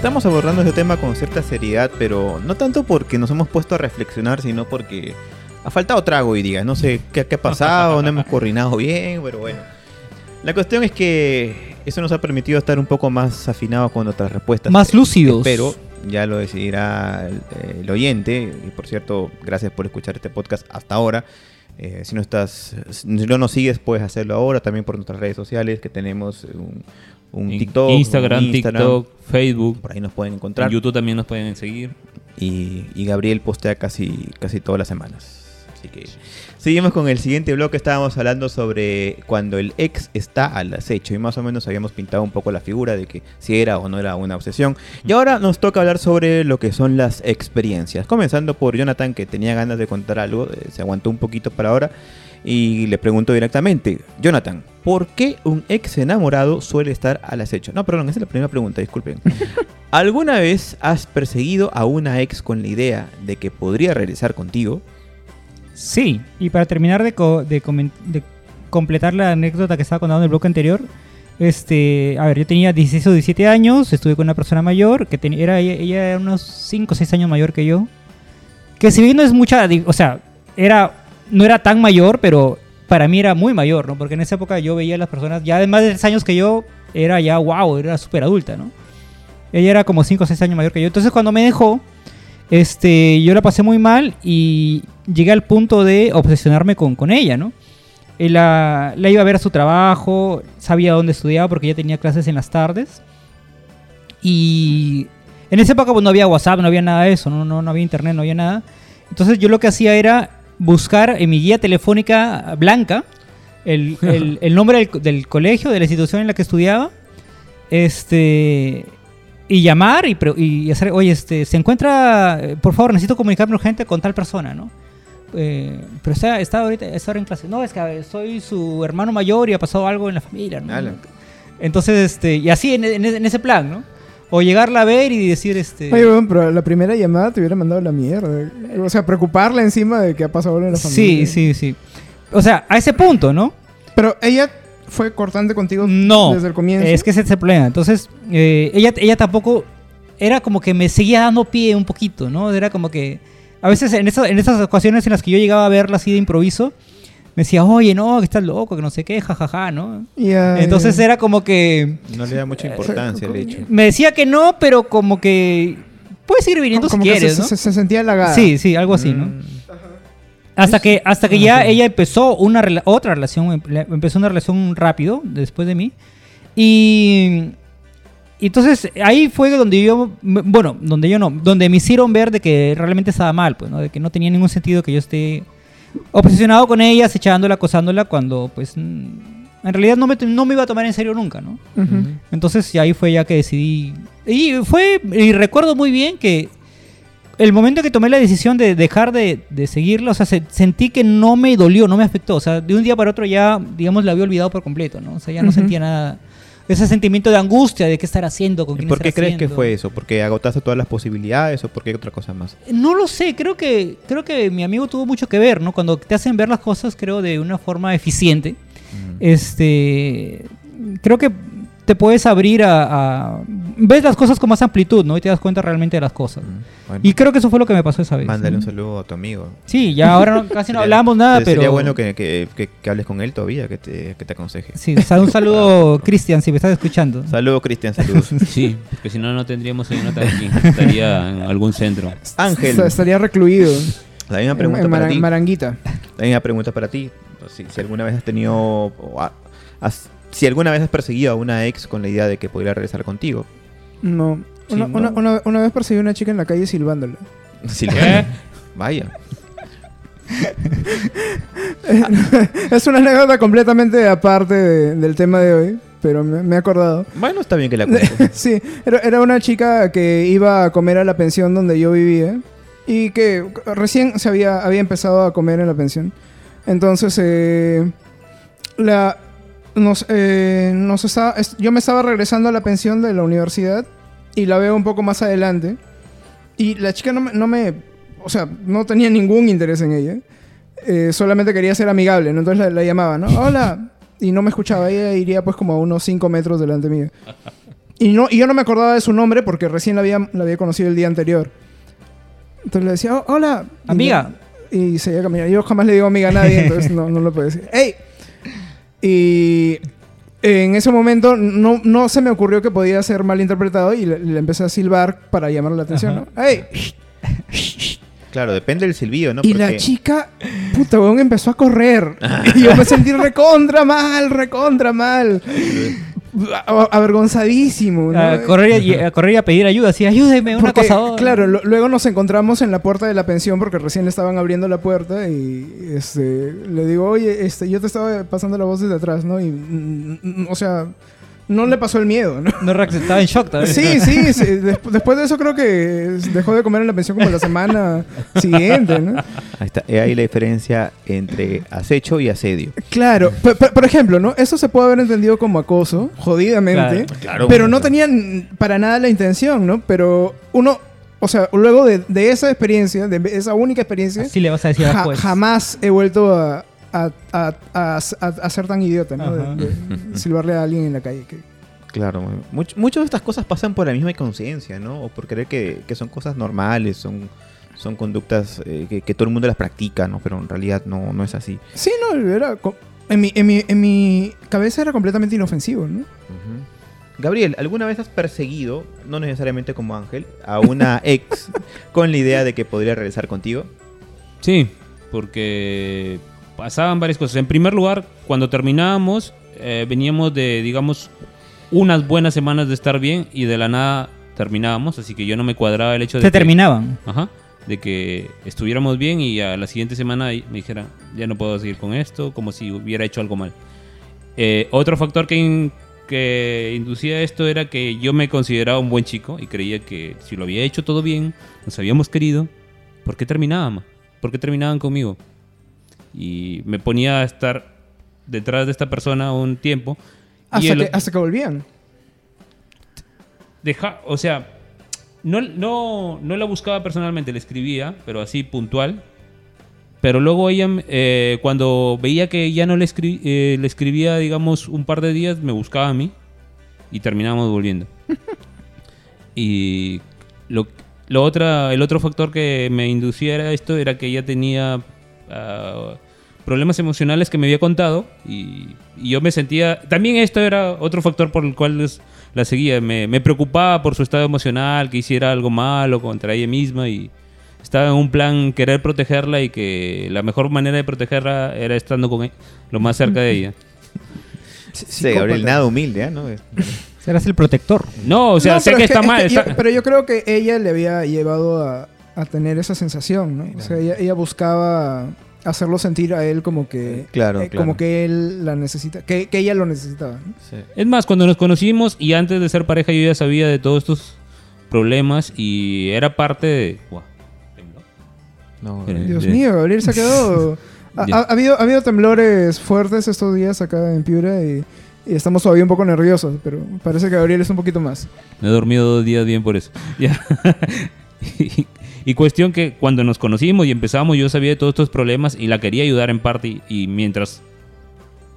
Estamos abordando este tema con cierta seriedad, pero no tanto porque nos hemos puesto a reflexionar, sino porque ha faltado trago hoy día. No sé qué, qué ha pasado, no hemos coordinado bien, pero bueno. La cuestión es que eso nos ha permitido estar un poco más afinados con nuestras respuestas. Más lúcidos. Pero ya lo decidirá el, el oyente. Y por cierto, gracias por escuchar este podcast hasta ahora. Eh, si no estás, si no nos sigues, puedes hacerlo ahora también por nuestras redes sociales que tenemos un, un En TikTok, Instagram, un TikTok, Facebook. por ahí nos pueden En encontrar. YouTube también nos pueden seguir. Y, y Gabriel postea casi, casi todas las semanas. Así que seguimos con el siguiente bloque. Estábamos hablando sobre cuando el ex está al acecho. Y más o menos habíamos pintado un poco la figura de que si era o no era una obsesión. Y ahora nos toca hablar sobre lo que son las experiencias. Comenzando por Jonathan, que tenía ganas de contar algo. eh, se aguantó un poquito para ahora. Y le pregunto directamente, Jonathan, ¿por qué un ex enamorado suele estar al acecho? No, perdón, esa es la primera pregunta, disculpen. ¿Alguna vez has perseguido a una ex con la idea de que podría regresar contigo? Sí, y para terminar de, co- de comen- de completar la anécdota que estaba contando en el bloque anterior, este, a ver, yo tenía 16 o 17 años, estuve con una persona mayor, que era, ella, era unos 5 o 6 años mayor que yo, que si bien no es mucha, o sea, era, no era tan mayor, pero para mí era muy mayor, ¿no? Porque en esa época yo veía a las personas, ya de más de 3 años que yo, era ya, wow, era súper adulta, ¿no? Ella era como 5 o 6 años mayor que yo. Entonces cuando me dejó, este, yo la pasé muy mal y llegué al punto de obsesionarme con, con ella, ¿no? La, la iba a ver a su trabajo, sabía dónde estudiaba porque ella tenía clases en las tardes. Y en esa época pues, no había WhatsApp, no había nada de eso, no, no, no había internet, no había nada. Entonces yo lo que hacía era buscar en mi guía telefónica blanca el, el- el nombre del, del colegio, de la institución en la que estudiaba, este, y llamar y, y hacer, oye, este, se encuentra, por favor, necesito comunicarme urgente con tal persona, ¿no? Eh, pero está, está ahorita está ahora en clase. No, es que ver, soy su hermano mayor y ha pasado algo en la familia, ¿no? Entonces, este, y así en, en- en ese plan, ¿no? O llegarla a ver y decir, este... Oye, weón, pero la primera llamada te hubiera mandado la mierda. O sea, preocuparla encima de que ha pasado algo en la sí, familia. sí, sí. O sea, a ese punto, ¿no? Pero ella fue cortante contigo No, desde el comienzo. es que ese es el problema. Entonces, eh, ella, ella tampoco era como que me seguía dando pie un poquito, ¿no? Era como que a veces en, esas en esas ocasiones en las que yo llegaba a verla así de improviso, me decía, oye, no, que estás loco, que no sé qué, jajaja, ¿no? Ya, Entonces ya. era como que No le da mucha importancia al hecho. me decía que no, pero como que puedes seguir viniendo como si que quieres, se, ¿no? se, se sentía halagada. Sí, sí, algo así, ¿no? Mm, Hasta que, hasta que ya ella empezó una rela- otra relación, em- empezó una relación rápido después de mí. Y, y entonces ahí fue donde yo, bueno, donde yo no, donde me hicieron ver de que realmente estaba mal, pues, ¿no? De que no tenía ningún sentido que yo esté obsesionado con ella, acechándola, acosándola, cuando pues en realidad no me, no me iba a tomar en serio nunca, ¿no? Ujú. Entonces ya ahí fue ya que decidí. Y fue, y recuerdo muy bien que el momento que tomé la decisión de dejar de, de seguirla, o sea, se- sentí que no me dolió, no me afectó. O sea, de un día para otro ya, digamos, la había olvidado por completo, ¿no? O sea, ya no sentía nada. Ese sentimiento de angustia de qué estar haciendo, con ¿Y quién por qué crees que fue eso? ¿Porque agotaste todas las posibilidades o por qué otra cosa más? No lo sé, creo que, creo que mi amigo tuvo mucho que ver, ¿no? Cuando te hacen ver las cosas, creo, de una forma eficiente. Mm. este creo que te puedes abrir a, a- ves las cosas con más amplitud no y te das cuenta realmente de las cosas Mm, bueno. y creo que eso fue lo que me pasó esa vez Mándale un saludo a tu amigo. sí ya ahora no- casi no Sería- hablamos nada sería pero bueno que, que- que- que hables con él todavía, que te, que te aconseje. sí o sea, un saludo Cristian si me estás escuchando Saludos, Cristian, saludos. Sí, porque si no, no tendríamos a Jonathan aquí. Estaría en algún centro. Ángel, O sea, estaría recluido. la misma pregunta en para Mara- ti. Maranguita. La misma pregunta para ti. Si, si alguna vez has tenido. o ha- has- si alguna vez has perseguido a una ex con la idea de que podría regresar contigo. No. Sí, Una, no. una- una- una vez perseguí a una chica en la calle silbándola. Si ¿Qué? Vaya. es una anécdota completamente aparte de- del tema de hoy, pero me, me he acordado. Bueno, está bien que la cuentes. sí, era, era una chica que iba a comer a la pensión donde yo vivía y que recién se había, había empezado a comer en la pensión. Entonces, eh, la, nos, eh, nos estaba- es- yo me estaba regresando a la pensión de la universidad y la veo un poco más adelante. Y la chica no me, no me- o sea, no tenía ningún interés en ella. Eh, solamente quería ser amigable, ¿no? Entonces la, la llamaba, ¿no? Hola. Y no me escuchaba, ella iría pues como a unos 5 metros delante mío. Y, no, y yo no me acordaba de su nombre porque recién la había, la había conocido el día anterior. Entonces le decía, "Oh, hola. Y Amiga. no- Y, seguía caminando. Yo jamás le digo amiga a nadie, entonces no, no lo puedo decir. ¡Ey! Y en ese momento no, no se me ocurrió que podía ser mal interpretado y le, le empecé a silbar para llamar la atención, ¿no? ¡Ey! Claro, depende del silbido, ¿no? Y la chica, puta, weón, empezó a correr. y yo me sentí recontra mal, recontra mal. Avergonzadísimo, ¿no? A correr, y, a correr y a pedir ayuda, así, ayúdeme, un Porque, acosador. claro, lo- luego nos encontramos en la puerta de la pensión porque recién estaban abriendo la puerta y este, le digo, oye, este, yo te estaba pasando la voz desde atrás, ¿no? Y, mm, mm, o sea, no le pasó el miedo, ¿no? No estaba en shock también. Sí, sí, sí. Desp- después de eso creo que dejó de comer en la pensión como la semana siguiente, ¿no? Ahí está. He ahí la diferencia entre acecho y asedio. Claro, por ejemplo, ¿no? Eso se puede haber entendido como acoso, jodidamente, Claro. Claro. pero no tenían para nada la intención, ¿no? Pero uno, o sea, luego de, de esa experiencia, de esa única experiencia, Así le vas a decir ja- después. jamás he vuelto a, a, a- a- a- a ser tan idiota, ¿no? De, de silbarle a alguien en la calle. que- Claro, much- muchas de estas cosas pasan por la misma inconsciencia, ¿no? O por creer que, que son cosas normales, son, son conductas eh, que, que todo el mundo las practica, ¿no? Pero en realidad no, no es así. Sí, no, era... En mi, en, mi, en mi cabeza era completamente inofensivo, ¿no? Gabriel, ¿alguna vez has perseguido, no necesariamente como Ángel, a una ex con la idea de que podría regresar contigo? Sí, porque pasaban varias cosas. En primer lugar, cuando terminábamos, eh, veníamos de, digamos, unas buenas semanas de estar bien y de la nada terminábamos, así que yo no me cuadraba el hecho de Se que- terminaban. Ajá, de que estuviéramos bien y a la siguiente semana me dijeran, ya no puedo seguir con esto, como si hubiera hecho algo mal. Eh, otro factor que, in- que inducía esto era que yo me consideraba un buen chico y creía que si lo había hecho todo bien, nos habíamos querido, ¿por qué terminábamos? ¿Por qué terminaban conmigo? Y me ponía a estar detrás de esta persona un tiempo. y Hasta, el- que, hasta que volvían. deja, o sea, no, no, no la buscaba personalmente, le escribía, pero así puntual. Pero luego ella, eh, cuando veía que ya no le, escri- eh, le escribía, digamos, un par de días, me buscaba a mí y terminábamos volviendo. y lo, lo otra, el otro factor que me inducía era esto, era que ella tenía ah, problemas emocionales que me había contado y, y yo me sentía... También esto era otro factor por el cual les- la seguía. Me, me preocupaba por su estado emocional, que hiciera algo malo contra ella misma y estaba en un plan querer protegerla y que la mejor manera de protegerla era estando con ella, lo más cerca de ella. Sí, Gabriel, nada humilde, ¿eh? ¿no? Es- Serás el protector. No, o sea, No, sé que es está es mal. está- pero yo creo que ella le había llevado a, a tener esa sensación, ¿no? O sea, ella, ella buscaba hacerlo sentir a él como que... Claro, eh, claro. Como que él la necesita... Que, que ella lo necesitaba, ¿no? Es más, cuando nos conocimos y antes de ser pareja yo ya sabía de todos estos problemas y era parte de... No, Eh, Dios de- mío, Gabriel se ha quedado... ha, Ya. ha- ha habido, ha habido temblores fuertes estos días acá en Piura y, y estamos todavía un poco nerviosos, pero parece que Gabriel es un poquito más. No he dormido dos días bien por eso. Ya. y, cuestión que cuando nos conocimos y empezamos yo sabía de todos estos problemas y la quería ayudar en parte y, y mientras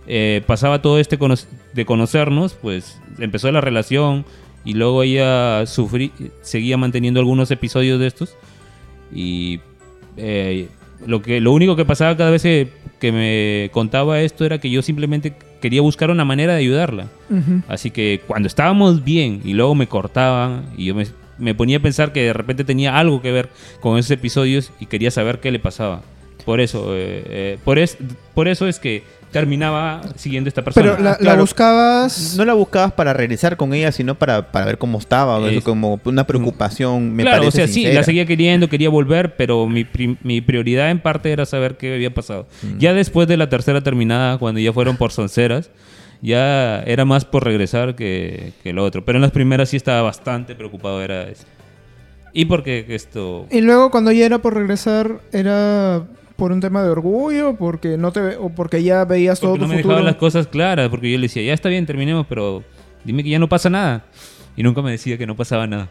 eh, pasaba todo este cono- de conocernos, pues empezó la relación y luego ella sufrí, seguía manteniendo algunos episodios de estos y eh, lo que lo único que pasaba cada vez que, que me contaba esto era que yo simplemente quería buscar una manera de ayudarla. Ujú. Así que cuando estábamos bien y luego me cortaban y yo me, me ponía a pensar que de repente tenía algo que ver con esos episodios y quería saber qué le pasaba. Por eso, eh, eh, por, es, por eso es que terminaba siguiendo a esta persona. Pero la, la claro. buscabas... No la buscabas para regresar con ella, sino para, para ver cómo estaba, o Es- como una preocupación, me claro, o parece sea, sí, la seguía queriendo, quería volver, pero mi, pri- mi prioridad en parte era saber qué había pasado. Mm. Ya después de la tercera terminada, cuando ya fueron por sonceras, ya era más por regresar que, que lo otro. Pero en las primeras sí estaba bastante preocupado, era eso. Y porque esto... Y luego cuando ya era por regresar, ¿era por un tema de orgullo? porque no te ¿O porque ya veías todo Porque tu no me futuro? dejaba las cosas claras, porque yo le decía, ya está bien, terminemos, pero dime que ya no pasa nada. Y nunca me decía que no pasaba nada.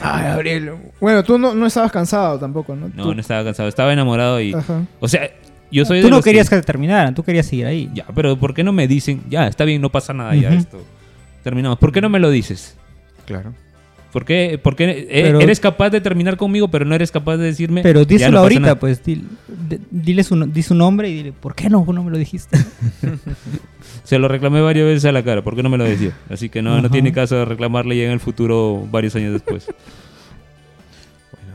Ay, Gabriel. Bueno, tú no, no estabas cansado tampoco, ¿no? No, Tú- no estaba cansado, estaba enamorado y... Ajá. O sea, yo soy Tú de no los querías que terminaran, tú querías seguir ahí. Ya, pero ¿por qué no me dicen, ya, está bien, no pasa nada, ya Ujú. esto? Terminamos. ¿Por qué no me lo dices? Claro. ¿Por qué, por qué, eh, Pero- eres capaz de terminar conmigo, pero no eres capaz de decirme... Pero ya díselo no pasa ahorita, nada"? pues. dil- de- dile su, no- di su nombre y dile, ¿por qué no, no me lo dijiste? Se lo reclamé varias veces a la cara, ¿por qué no me lo decía? Así que no, no Ajá. tiene caso de reclamarle ya en el futuro varios años después.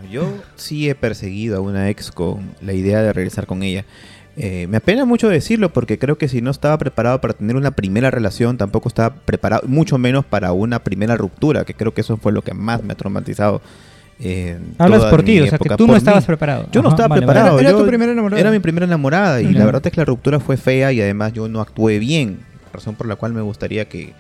Yo sí he perseguido a una ex con la idea de regresar con ella. Eh, me apena mucho decirlo porque creo que si no estaba preparado para tener una primera relación, tampoco estaba preparado, mucho menos para una primera ruptura, que creo que eso fue lo que más me ha traumatizado. eh, Hablas por ti, o sea, que tú no estabas mí. preparado. Yo no Ajá, estaba vale, vale. preparado. Era yo- tu primera enamorada. Era mi primera enamorada y la verdad es que la ruptura fue fea y además yo no actué bien. Razón por la cual me gustaría que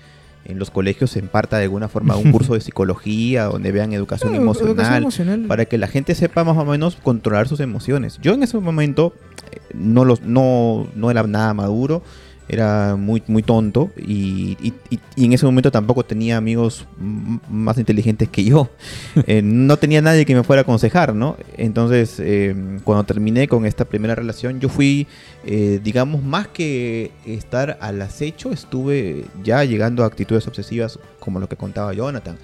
en los colegios se imparta de alguna forma un curso de psicología donde vean educación edu- educación emocional emocional. para que la gente sepa más o menos controlar sus emociones. Yo en ese momento eh, no los no, no era nada maduro, era muy muy tonto y, y- y- en ese momento tampoco tenía amigos más inteligentes que yo. Eh, no tenía nadie que me fuera a aconsejar, ¿no? Entonces, eh, cuando terminé con esta primera relación, yo fui, eh, digamos, más que estar al acecho, estuve ya llegando a actitudes obsesivas como lo que contaba Jonathan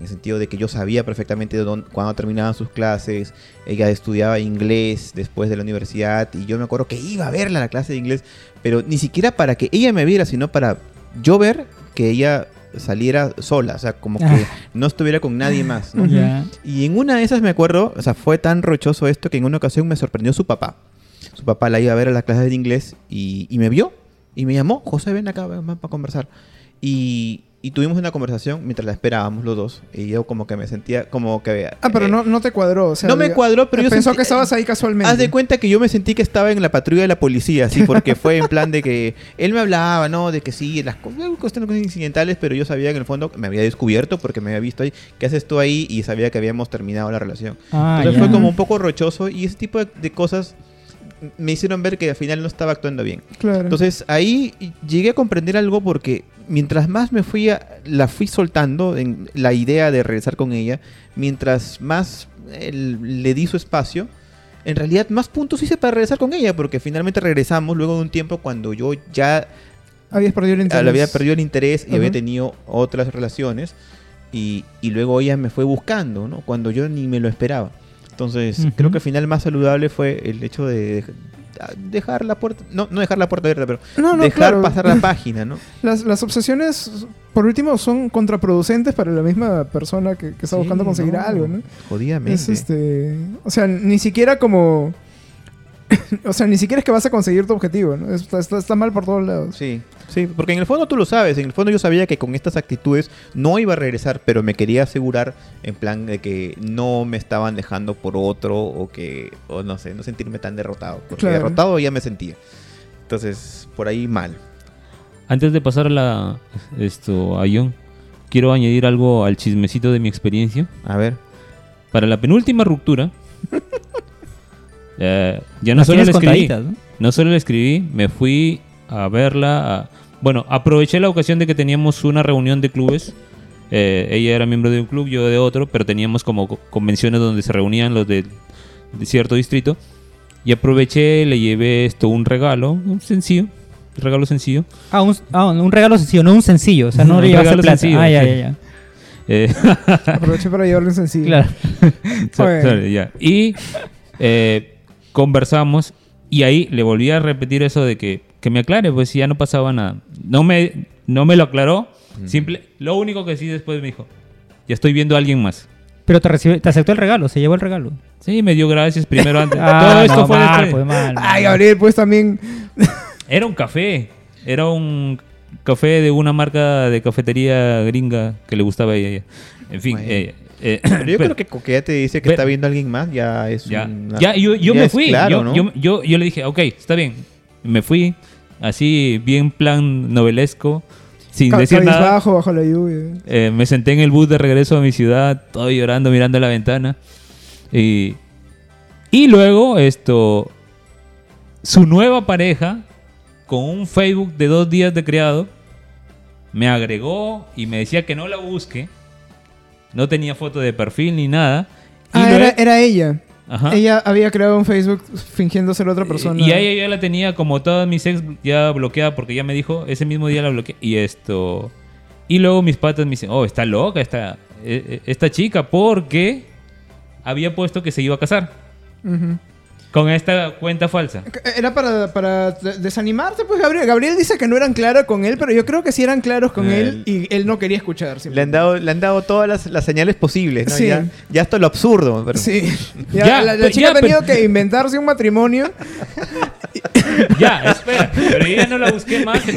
en el sentido de que yo sabía perfectamente dónde- cuándo terminaban sus clases, ella estudiaba inglés después de la universidad y yo me acuerdo que iba a verla a la clase de inglés, pero ni siquiera para que ella me viera, sino para yo ver que ella saliera sola, o sea, como que Ah. no estuviera con nadie más, ¿no? Ya. Y en una de esas me acuerdo, o sea, fue tan rochoso esto que en una ocasión me sorprendió su papá. Su papá la iba a ver a la clase de inglés y, y me vio y me llamó, José, ven acá, ven para conversar. Y, y tuvimos una conversación mientras la esperábamos los dos. Y yo como que me sentía como que... Ah, pero eh, no, no te cuadró. O sea, no me cuadró, pero yo Pensó sentí- que estabas ahí casualmente. Haz de cuenta que yo me sentí que estaba en la patrulla de la policía, así, porque fue en plan de que él me hablaba, ¿no? De que sí, las co- cuestiones incidentales, pero yo sabía que en el fondo me había descubierto porque me había visto ahí, ¿qué haces tú ahí? Y sabía que habíamos terminado la relación. Ah, Entonces fue como un poco rochoso y ese tipo de, de cosas me hicieron ver que al final no estaba actuando bien. Claro. Entonces ahí llegué a comprender algo porque mientras más me fui a, la fui soltando en la idea de regresar con ella, mientras más le di su espacio, en realidad más puntos hice para regresar con ella porque finalmente regresamos luego de un tiempo cuando yo ya Habías perdido el interés. le había perdido el interés y había tenido otras relaciones y, y luego ella me fue buscando, ¿no? Cuando yo ni me lo esperaba. Entonces, creo que al final más saludable fue el hecho de dejar la puerta, no, no dejar la puerta abierta, pero No, no, dejar claro. pasar la página, ¿no? Las, las obsesiones, por último, son contraproducentes para la misma persona que, que está buscando conseguir algo, ¿no? Jodidamente. Es este. O sea, ni siquiera como. o sea, ni siquiera es que vas a conseguir tu objetivo, ¿no? Está, está- está mal por todos lados. Sí, sí, porque en el fondo tú lo sabes, en el fondo yo sabía que con estas actitudes no iba a regresar, pero me quería asegurar en plan de que no me estaban dejando por otro o que, o no sé, no sentirme tan derrotado, porque Claro. derrotado ya me sentía. Entonces, por ahí mal. Antes de pasar a la, esto, a John, quiero añadir algo al chismecito de mi experiencia. A ver. Para la penúltima ruptura, eh, ya no solo le escribí, ¿no? no solo le escribí, me fui a verla. a- bueno, aproveché la ocasión de que teníamos una reunión de clubes. Eh, ella era miembro de un club, yo de otro, pero teníamos como co- convenciones donde se reunían los de, de cierto distrito. Y aproveché, le llevé esto un regalo, un sencillo, un regalo sencillo. Ah, un, ah, un regalo sencillo, no un sencillo. O sea, no le llevaste plata. sencillo, ah, ya, sí. ya, ya. Eh, Aproveché para llevarle un sencillo. Claro. Bueno. sale, ya. Y eh, conversamos y ahí le volví a repetir eso de que, que me aclare, pues si ya no pasaba nada. No me, no me lo aclaró. Simple, lo único que sí después me dijo, ya estoy viendo a alguien más. Pero te, recibe, te aceptó el regalo, se llevó el regalo. Sí, me dio gracias primero antes. Ah, Todo esto no, fue mal, después. pues, mal, mal. Ay, Gabriel, pues también. Era un café. Era un café de una marca de cafetería gringa que le gustaba a ella. En fin. Bueno. eh, eh, Pero yo pero- creo que con que ella te dice que pero- está viendo a alguien más, ya es Ya, una- ya yo, yo ya me fui. claro, yo, ¿no? yo, yo, yo le dije, ok, está bien. Me fui, así, bien plan novelesco, sin decir nada. cabizbajo, bajo la lluvia. Eh, me senté en el bus de regreso a mi ciudad, todo llorando, mirando a la ventana. Y, y luego, esto, su nueva pareja, con un Facebook de dos días de criado, me agregó y me decía que no la busque. No tenía foto de perfil ni nada. Y Ah, luego- era, era ella. Ajá. Ella había creado un Facebook fingiendo ser otra persona. Y a ella ya la tenía como todas mis ex ya bloqueada porque ya me dijo, ese mismo día la bloqueé. Y esto. Y luego mis patas me dicen, oh, está loca esta, eh, eh, esta chica porque había puesto que se iba a casar Ujú. Con esta cuenta falsa. Era para, para de- desanimarte, pues Gabriel. Gabriel dice que no eran claros con él, pero yo creo que sí eran claros con él y él no quería escuchar. Le han dado, le han dado todas las, las señales posibles, ¿no? Sí. Ya, ya hasta lo absurdo. pero- Sí. Ya, Ya, la, la pero- chica ya, ha tenido pero- que inventarse un matrimonio. ya, espera. Pero yo ya no la busqué más.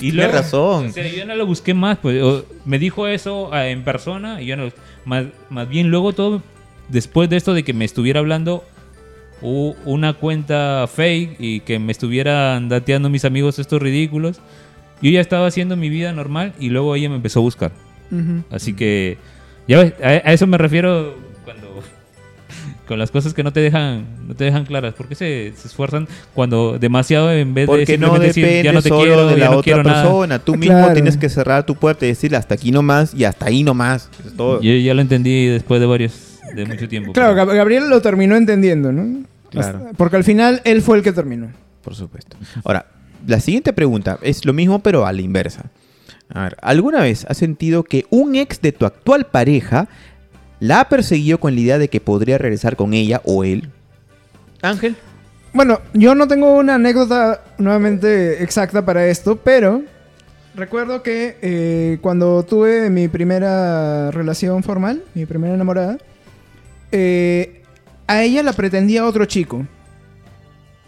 Y luego, razón. O sea, yo ya no la busqué más. Pues, o- me dijo eso ah, en persona y yo no. Más, más bien luego todo, después de esto de que me estuviera hablando una cuenta fake y que me estuvieran dateando mis amigos estos ridículos, yo ya estaba haciendo mi vida normal y luego ella me empezó a buscar. Así que, ya ves, a, a eso me refiero cuando con las cosas que no te dejan no te dejan claras. ¿Por qué se, se esfuerzan cuando demasiado en vez de Porque no decir depende ya no te solo quiero, de ya la no otra quiero nada"? persona. Tú Ah, mismo claro. tienes que cerrar tu puerta y decirle hasta aquí nomás y hasta ahí nomás. Es todo. Yo ya lo entendí después de varios de mucho tiempo. Claro, pero- Gab- Gabriel lo terminó entendiendo, ¿no? Claro. Hasta- Porque al final él fue el que terminó. Por supuesto. Ahora, la siguiente pregunta es lo mismo, pero a la inversa. A ver, ¿alguna vez has sentido que un ex de tu actual pareja la ha perseguido con la idea de que podría regresar con ella o él? Ángel. Bueno, yo no tengo una anécdota nuevamente exacta para esto, pero recuerdo que eh, cuando tuve mi primera relación formal, mi primera enamorada, eh, a ella la pretendía otro chico.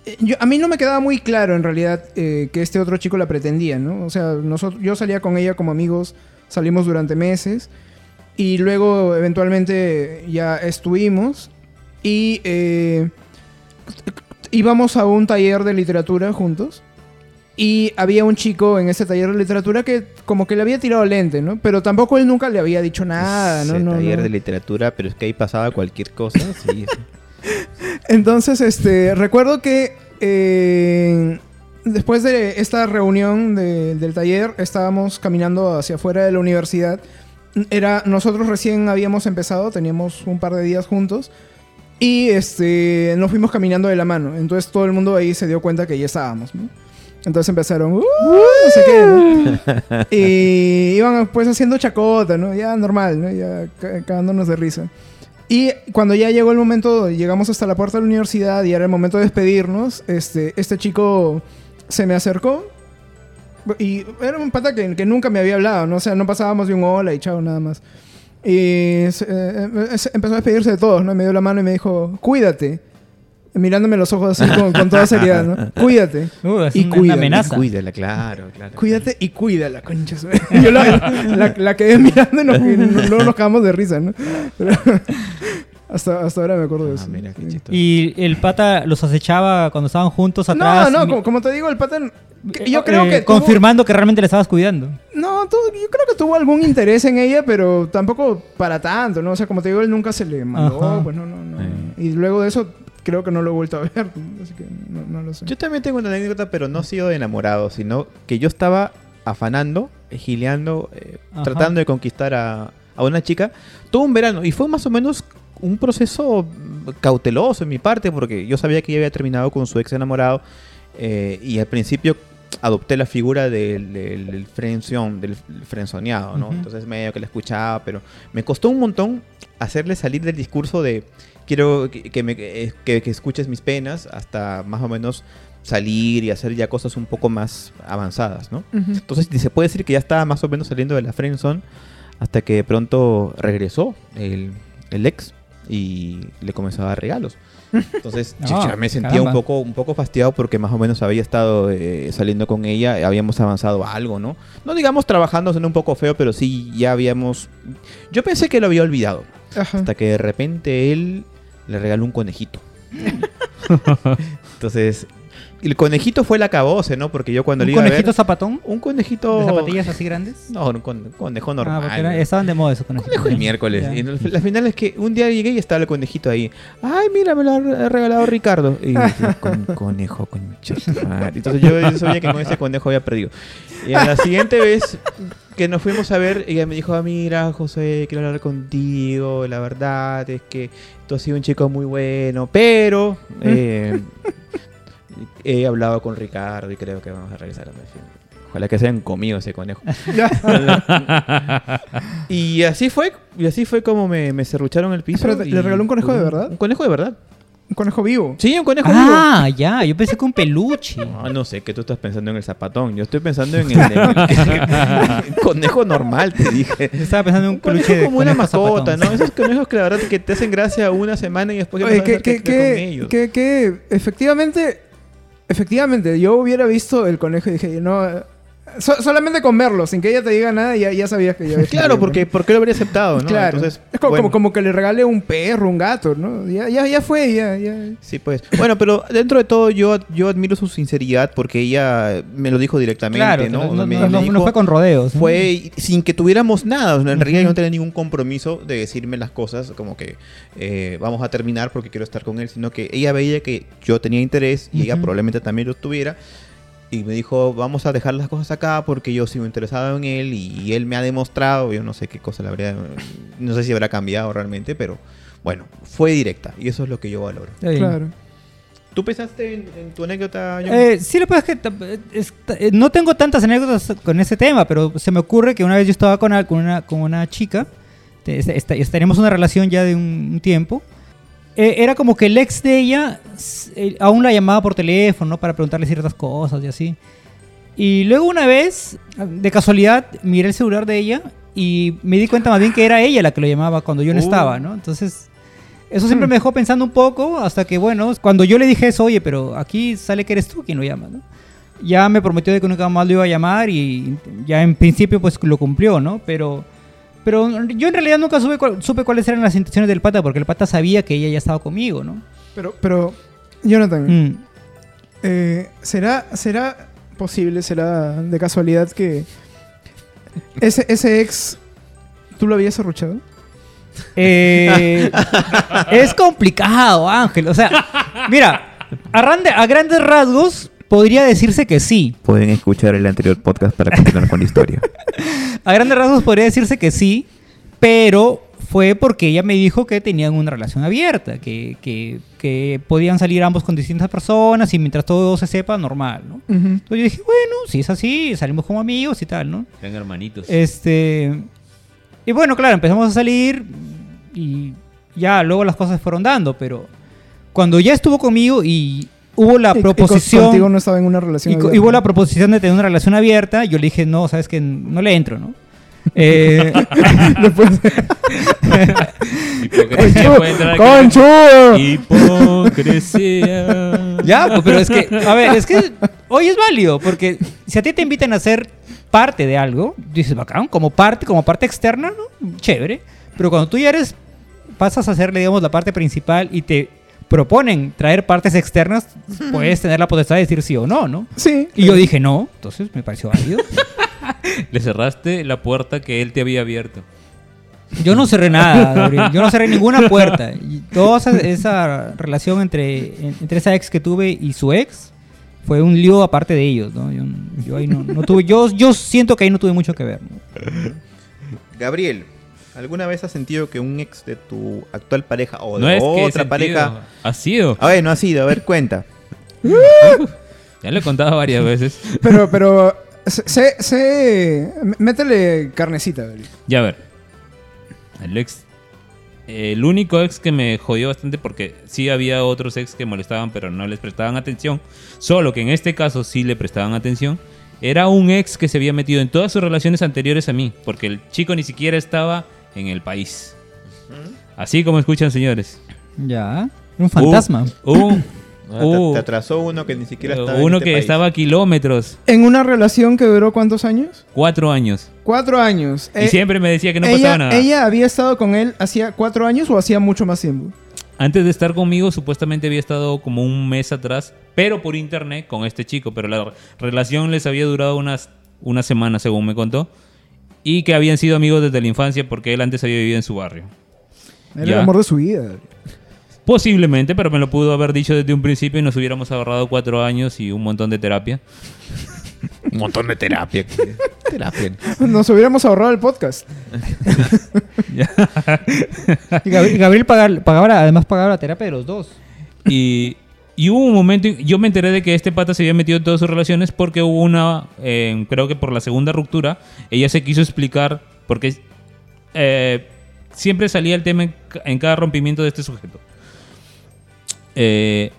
Eh, yo- a mí no me quedaba muy claro en realidad eh, que este otro chico la pretendía, ¿no? O sea, yo salía con ella como amigos, salimos durante meses y luego eventualmente ya estuvimos y íbamos a un taller de literatura juntos y había un chico en ese taller de literatura que como que le había tirado lente, ¿no? Pero tampoco él nunca le había dicho nada, ¿no? Ese no, taller no. de literatura, pero es que ahí pasaba cualquier cosa. Sí, sí. Entonces, este, recuerdo que eh, después de esta reunión de- del taller, estábamos caminando hacia afuera de la universidad. Era, nosotros recién habíamos empezado, teníamos un par de días juntos. Y este, nos fuimos caminando de la mano. Entonces todo el mundo ahí se dio cuenta que ya estábamos, ¿no? Entonces empezaron, "Uh", no sé qué, ¿no? Y iban pues haciendo chacota, ¿no? Ya normal, ¿no? Ya ca- cagándonos de risa. Y cuando ya llegó el momento, llegamos hasta la puerta de la universidad y era el momento de despedirnos, este, este chico se me acercó y era un pata que, que nunca me había hablado, ¿no? O sea, no pasábamos de un hola y chao nada más. Y eh, eh, empezó a despedirse de todos, ¿no? Me dio la mano y me dijo, cuídate. Mirándome los ojos así con, con toda seriedad, ¿no? Cuídate. Uh, es Y una, cuídala, amenaza. Cuídala, claro, claro. Cuídate y cuídala, concha. Yo la, la, la quedé mirando y nos, y luego nos cagamos de risa, ¿no? Pero hasta, hasta ahora me acuerdo de Ah, eso. mira, qué chistoso. Y el pata los acechaba cuando estaban juntos atrás. No, no, como, como te digo, el pata... que- Yo eh, creo que... tuvo- Confirmando que realmente le estabas cuidando. no, tu- yo creo que tuvo algún interés en ella, pero tampoco para tanto, ¿no? O sea, como te digo, él nunca se le mandó, Ajá. pues no, no, no. Y luego de eso, creo que no lo he vuelto a ver, así que no, no lo sé. Yo también tengo una anécdota, pero no ha sido de enamorado, sino que yo estaba afanando, gileando, eh, tratando de conquistar a, a una chica todo un verano. Y fue más o menos un proceso cauteloso en mi parte, porque yo sabía que ella había terminado con su ex enamorado eh, y al principio adopté la figura del, del, del friendzone, del frenzoneado, ¿no? Ujú. Entonces medio que la escuchaba, pero me costó un montón hacerle salir del discurso de quiero que, que me, que, que escuches mis penas hasta más o menos salir y hacer ya cosas un poco más avanzadas, ¿no? Ujú. Entonces se puede decir que ya estaba más o menos saliendo de la friendzone hasta que de pronto regresó el, el ex y le comenzó a dar regalos. Entonces yo Ah, ya me sentía caramba. un poco, un poco fastidiado porque más o menos había estado eh, saliendo con ella, habíamos avanzado a algo, ¿no? No digamos trabajando, en un poco feo, pero sí ya habíamos... Yo pensé que lo había olvidado, Ajá. hasta que de repente él le regaló un conejito. Entonces, el conejito fue el acabose, ¿no? Porque yo cuando ¿Un le iba a ver... conejito zapatón? Un conejito... ¿De zapatillas así grandes? No, un con- conejo normal. Ah, porque era- estaban de moda esos conejitos. Conejo el miércoles. Y la final es que un día llegué y estaba el conejito ahí. Ay, mira, me lo ha re- regalado Ricardo. Y yo, con, conejo, madre. Entonces yo yo sabía que con ese conejo había perdido. Y a la siguiente vez que nos fuimos a ver, ella me dijo, ah, mira, José, quiero hablar contigo. La verdad es que tú has sido un chico muy bueno, pero eh, he hablado con Ricardo y creo que vamos a regresar a fin. Ojalá que se hayan comido ese conejo. Y así fue, y así fue como me, me serrucharon el piso. Y- ¿le regaló un conejo de verdad? Un conejo de verdad. Un conejo vivo. Sí, un conejo Ah, ya. Yo pensé que un peluche. vivo. No, no sé, que tú estás pensando en el zapatón. Yo estoy pensando en el, en el- el conejo normal, te dije. Yo estaba pensando en un Un conejo peluche de como una conejo mascota, zapatón. ¿no? Esos conejos que la verdad que te hacen gracia una semana y después Oye, que, que, hacer con que, ellos. que, que efectivamente, efectivamente, yo hubiera visto el conejo y dije, no, so- solamente con verlo, sin que ella te diga nada, ya, ya sabías que yo había Claro, porque ¿no? ¿por qué lo habría aceptado, no? Claro. Entonces, es como, bueno. como, como que le regale un perro, un gato, ¿no? Ya, ya, ya fue, ya, ya. Sí, pues. Bueno, pero dentro de todo yo, yo admiro su sinceridad porque ella me lo dijo directamente, Claro, ¿no? no, no, Me- no- me no dijo- fue con rodeos. Fue sin que tuviéramos nada. En realidad Ujú. yo no tenía ningún compromiso de decirme las cosas como que eh, vamos a terminar porque quiero estar con él, sino que ella veía que yo tenía interés y ella Ujú. probablemente también lo tuviera. Y me dijo, vamos a dejar las cosas acá porque yo sigo interesado en él y, y él me ha demostrado, yo no sé qué cosa le habría, no sé si habrá cambiado realmente, pero bueno, fue directa y eso es lo que yo valoro. Bien. Claro. ¿Tú pensaste en, en tu anécdota? Eh, sí, lo que pasa es que eh, no tengo tantas anécdotas con ese tema, pero se me ocurre que una vez yo estaba con, con, una, con una chica, te- est- est- est- tenemos una relación ya de un, un tiempo. Eh, era como que el ex de ella eh, aún la llamaba por teléfono ¿no? para preguntarle ciertas cosas y así. Y luego una vez, de casualidad, miré el celular de ella y me di cuenta más bien que era ella la que lo llamaba cuando yo no Uh. estaba, ¿no? Entonces, eso siempre me dejó pensando un poco hasta que, bueno, cuando yo le dije eso, oye, pero aquí sale que eres tú quien lo llama, ¿no? Ya me prometió de que nunca más lo iba a llamar y ya en principio pues lo cumplió, ¿no? Pero, pero yo en realidad nunca supe, supe cuáles eran las intenciones del pata porque el pata sabía que ella ya estaba conmigo, ¿no? Pero, pero, Jonathan, Mm. eh, ¿será, ¿será posible, será de casualidad que ese, ese ex, tú lo habías arruchado? Eh, es complicado, Ángel. O sea, mira, a, rande- a grandes rasgos podría decirse que sí. Pueden escuchar el anterior podcast para continuar con la historia. A grandes rasgos podría decirse que sí, pero fue porque ella me dijo que tenían una relación abierta, que, que- que podían salir ambos con distintas personas y mientras todo se sepa, normal, ¿no? Entonces yo dije, bueno, si es así, salimos como amigos y tal, ¿no? Eran hermanitos. Este. Y bueno, claro, empezamos a salir y ya luego las cosas fueron dando, pero cuando ya estuvo conmigo y hubo la Y- y con- proposición. contigo no estaba en una relación y, co- y abierta. hubo la proposición de tener una relación abierta, yo le dije, no, sabes que no le entro, ¿no? Eh, Después. ¡Conchudo! Hipocresía. ya, pues, pero es que, a ver, es que hoy es válido, porque si a ti te invitan a ser parte de algo, dices, bacán, como parte, como parte externa, ¿no? Chévere. Pero cuando tú ya eres, pasas a ser, digamos, la parte principal y te proponen traer partes externas, puedes tener la potestad de decir sí o no, ¿no? Sí. Y yo dije no, entonces me pareció válido. Le cerraste la puerta que él te había abierto. Yo no cerré nada, Gabriel. Yo no cerré ninguna puerta. Y toda esa, esa relación entre, en- entre esa ex que tuve y su ex fue un lío aparte de ellos, ¿no? Yo, yo ahí no, no tuve, yo, yo siento que ahí no tuve mucho que ver. ¿no? Gabriel, ¿alguna vez has sentido que un ex de tu actual pareja o de No es que he otra sentido, pareja... Ha sido. A ver, no ha sido, a ver, cuenta. Ya lo he contado varias veces. Pero, pero, sé, sé, métele carnecita, Gabriel. Ya a ver. El ex. El único ex que me jodió bastante porque sí había otros ex que molestaban pero no les prestaban atención. Solo que en este caso sí le prestaban atención. Era un ex que se había metido en todas sus relaciones anteriores a mí. Porque el chico ni siquiera estaba en el país. Así como escuchan, señores. Ya. Un fantasma. Hubo un- Ah, hubo- te, atrasó uno que ni siquiera estaba en uno este que país. estaba a kilómetros. En una relación que duró cuántos años? Cuatro años. Cuatro años. Y Eh, siempre me decía que no ella, pasaba nada. ¿Ella había estado con él hacía cuatro años o hacía mucho más tiempo? Antes de estar conmigo, supuestamente había estado como un mes atrás, pero por internet con este chico. Pero la relación les había durado unas una semana, según me contó. Y que habían sido amigos desde la infancia porque él antes había vivido en su barrio. Era Ya. el amor de su vida. Posiblemente, pero me lo pudo haber dicho desde un principio y nos hubiéramos ahorrado cuatro años y un montón de terapia. Un montón de terapia. que- terapia. Nos hubiéramos ahorrado el podcast. Y Gabriel, Gabriel pagar- pagaba, además pagaba la terapia de los dos. Y, y hubo un momento, yo me enteré de que este pata se había metido en todas sus relaciones porque hubo una, eh, creo que por la segunda ruptura, ella se quiso explicar porque eh, siempre salía el tema en, en cada rompimiento de este sujeto. Eh,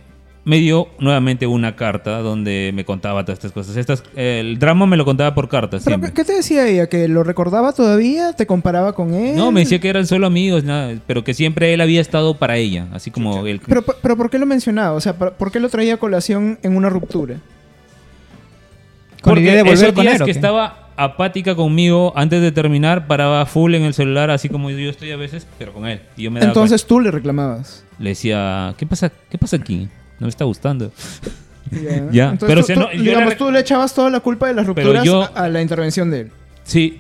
me dio nuevamente una carta donde me contaba todas estas cosas. Estas, el drama me lo contaba por cartas ¿Pero siempre. qué, te decía ella? ¿Que lo recordaba todavía? ¿Te comparaba con él? No, me decía que eran solo amigos, nada, pero que siempre él había estado para ella, así como él. Pero, pero ¿por qué lo mencionaba? O sea, ¿por qué lo traía a colación en una ruptura? Con la Porque idea de volver esos con días él, ¿o que qué? estaba apática conmigo antes de terminar, paraba full en el celular, así como yo estoy a veces, pero con él. Y yo me Entonces tú le reclamabas. le decía, ¿qué pasa, ¿qué pasa aquí? No me está gustando. Ya. Ya, Entonces pero tú- no, yo digamos, tú le echabas toda la culpa de las rupturas yo- a, a la intervención de él. Sí.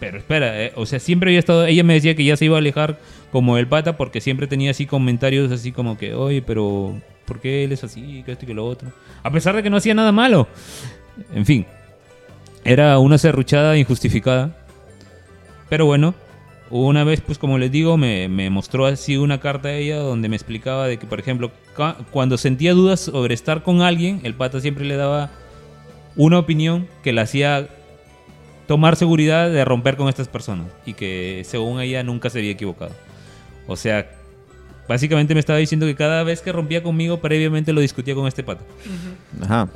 Pero espera, eh, o sea, siempre había estado. Ella me decía que ya se iba a alejar como el pata porque siempre tenía así comentarios así como que, oye, pero ¿por qué él es así? Que esto y que lo otro. A pesar de que no hacía nada malo. En fin, era una serruchada injustificada. Pero bueno, una vez, pues como les digo, me, me mostró así una carta a ella donde me explicaba de que, por ejemplo, cuando sentía dudas sobre estar con alguien, el pata siempre le daba una opinión que la hacía tomar seguridad de romper con estas personas y que según ella nunca se había equivocado. O sea, básicamente me estaba diciendo que cada vez que rompía conmigo previamente lo discutía con este pata. Ajá.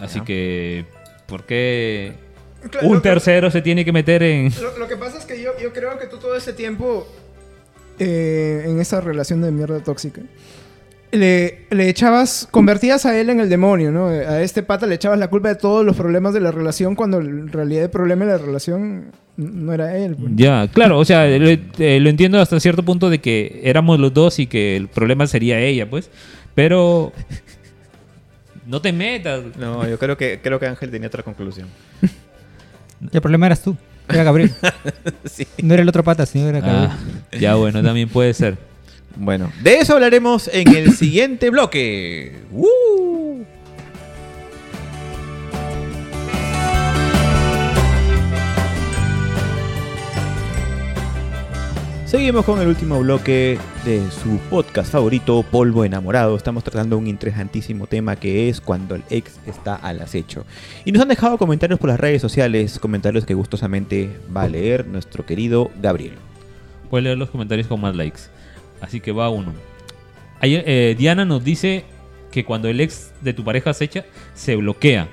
Así que, ¿por qué Claro, un tercero se tiene que meter en... Lo, lo que pasa es que yo, yo creo que tú todo ese tiempo eh, en esa relación de mierda tóxica le, le echabas, convertías a él en el demonio, ¿no? A este pata le echabas la culpa de todos los problemas de la relación cuando en realidad el problema de la relación no era él. pues. Ya, claro, o sea, lo, eh, lo entiendo hasta cierto punto de que éramos los dos y que el problema sería ella, pues. Pero... No te metas. No, yo creo que creo que Ángel tenía otra conclusión. Y el problema eras tú. Era Gabriel. Sí. No era el otro pata, sino era Gabriel. Ah, ya bueno, también puede ser. Bueno, de eso hablaremos en el siguiente bloque. ¡Uh! Seguimos con el último bloque de su podcast favorito, Polvo Enamorado. Estamos tratando un interesantísimo tema que es cuando el ex está al acecho. Y nos han dejado comentarios por las redes sociales, comentarios que gustosamente va a leer nuestro querido Gabriel. Puedes leer los comentarios con más likes. Así que va uno. Eh, Diana nos dice que cuando el ex de tu pareja acecha, se bloquea.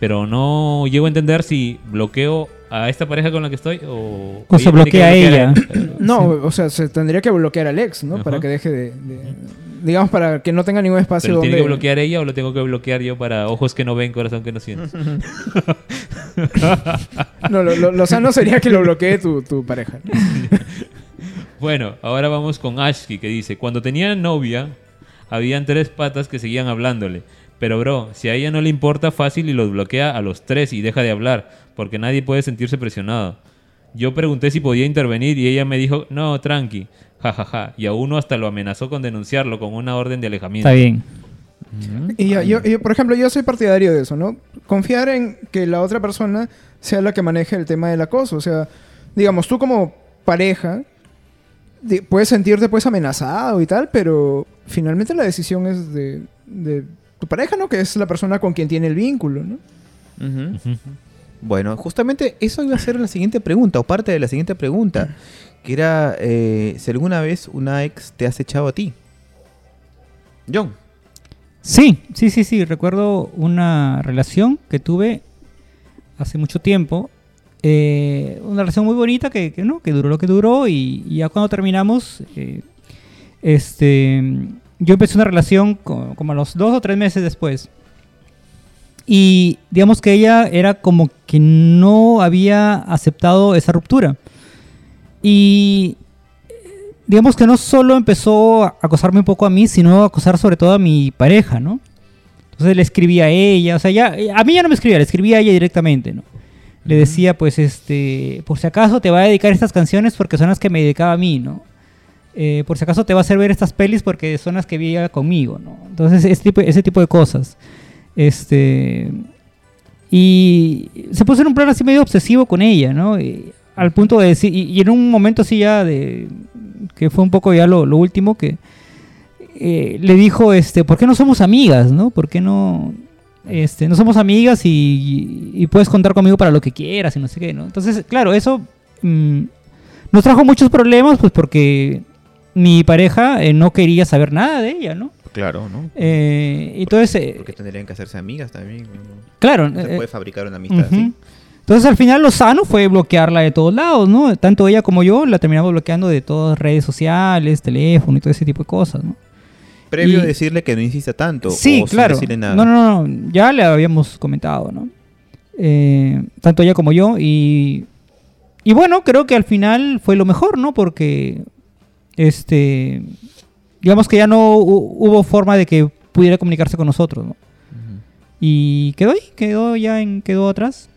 Pero no llego a entender si bloqueo a esta pareja con la que estoy o... O se bloquea a ella. No, o sea, se tendría que bloquear al ex, ¿no? Ajá. Para que deje de, de- Digamos, para que no tenga ningún espacio ¿Pero donde... tiene que bloquear ella o lo tengo que bloquear yo para ojos que no ven, corazón que no siente? No, lo, lo- lo sano sería que lo bloquee tu, tu pareja. ¿no? Bueno, ahora vamos con Ashki que dice, cuando tenía novia, habían tres patas que seguían hablándole. Pero bro, si a ella no le importa fácil y los bloquea a los tres y deja de hablar, porque nadie puede sentirse presionado. Yo pregunté si podía intervenir y ella me dijo, no, tranqui, jajaja. Y a uno hasta lo amenazó con denunciarlo con una orden de alejamiento. Está bien. Y yo, yo- yo, por ejemplo, yo soy partidario de eso, ¿no? Confiar en que la otra persona sea la que maneje el tema del acoso. O sea, digamos, tú como pareja puedes sentirte pues amenazado y tal, pero finalmente la decisión es de, de tu pareja, ¿no? Que es la persona con quien tiene el vínculo, ¿no? Bueno, justamente eso iba a ser la siguiente pregunta, o parte de la siguiente pregunta, que era eh, si alguna vez una ex te has echado a ti. John. Sí, sí, sí, sí. Recuerdo una relación que tuve hace mucho tiempo. eh, una relación muy bonita que, que, no, que duró lo que duró y, y ya cuando terminamos, eh, este, yo empecé una relación co- como a los dos o tres meses después. Y digamos que ella era como que no había aceptado esa ruptura. Y digamos que no solo empezó a acosarme un poco a mí, sino a acosar sobre todo a mi pareja, ¿no? Entonces le escribía a ella, o sea, ya, a mí ya no me escribía, le escribía a ella directamente, ¿no? Le decía, pues, este, por si acaso te va a dedicar estas canciones porque son las que me dedicaba a mí, ¿no? Eh, por si acaso te va a hacer ver estas pelis porque son las que veía conmigo, ¿no? Entonces, ese tipo, ese tipo de cosas. Este. Y se puso en un plan así medio obsesivo con ella, ¿no? Al punto de decir. Y, en un momento así ya de. que fue un poco ya lo, lo último que. eh, le dijo, este, ¿por qué no somos amigas, no? ¿Por qué no.? Este, no somos amigas y, y puedes contar conmigo para lo que quieras y no sé qué, ¿no? Entonces, claro, eso mm, nos trajo muchos problemas, pues porque mi pareja eh, no quería saber nada de ella, ¿no? Claro, ¿no? Eh, entonces, eh, Porque tendrían que hacerse amigas también. claro. No se eh, puede fabricar una amistad ujú. así. Entonces al final lo sano fue bloquearla de todos lados, ¿no? Tanto ella como yo la terminamos bloqueando de todas redes sociales, teléfono y todo ese tipo de cosas, ¿no? Previo Y- a decirle que no insista tanto. Sí, o sin claro. decirle nada. No, no, no, ya le habíamos comentado, ¿no? Eh, tanto ella como yo. Y, y bueno, creo que al final fue lo mejor, ¿no? Porque, este, digamos que ya no hu- hubo forma de que pudiera comunicarse con nosotros, ¿no? Y quedó ahí, quedó ya en, quedó atrás.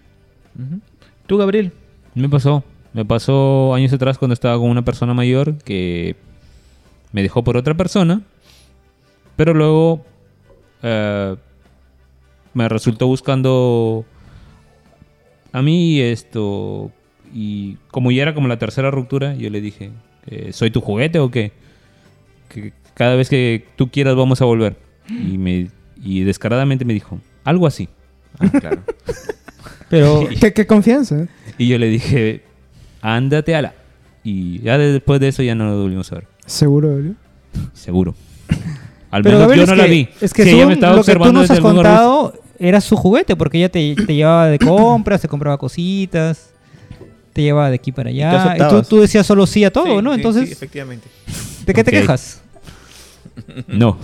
Tú, Gabriel. Me pasó. Me pasó años atrás cuando estaba con una persona mayor que me dejó por otra persona. Pero luego eh, me resultó buscando a mí esto. Y como ya era como la tercera ruptura, yo le dije, eh, ¿soy tu juguete o qué? Que cada vez que tú quieras vamos a volver. Y, me, y descaradamente me dijo, algo así. Ah, claro. Pero ¿Qué, qué confianza. ¿eh? Y yo le dije, ándate a la. Y ya después de eso ya no lo volvimos a ver. Seguro. Seguro. Al Pero menos yo no que, la vi. Es que Si ella según me estaba lo que tú nos has contado, era su juguete, porque ella te, te llevaba de compras, te compraba cositas, te llevaba de aquí para allá. Y, tú, decías solo sí a todo, Sí, ¿no? sí, Entonces, sí, efectivamente. ¿de qué te quejas? No.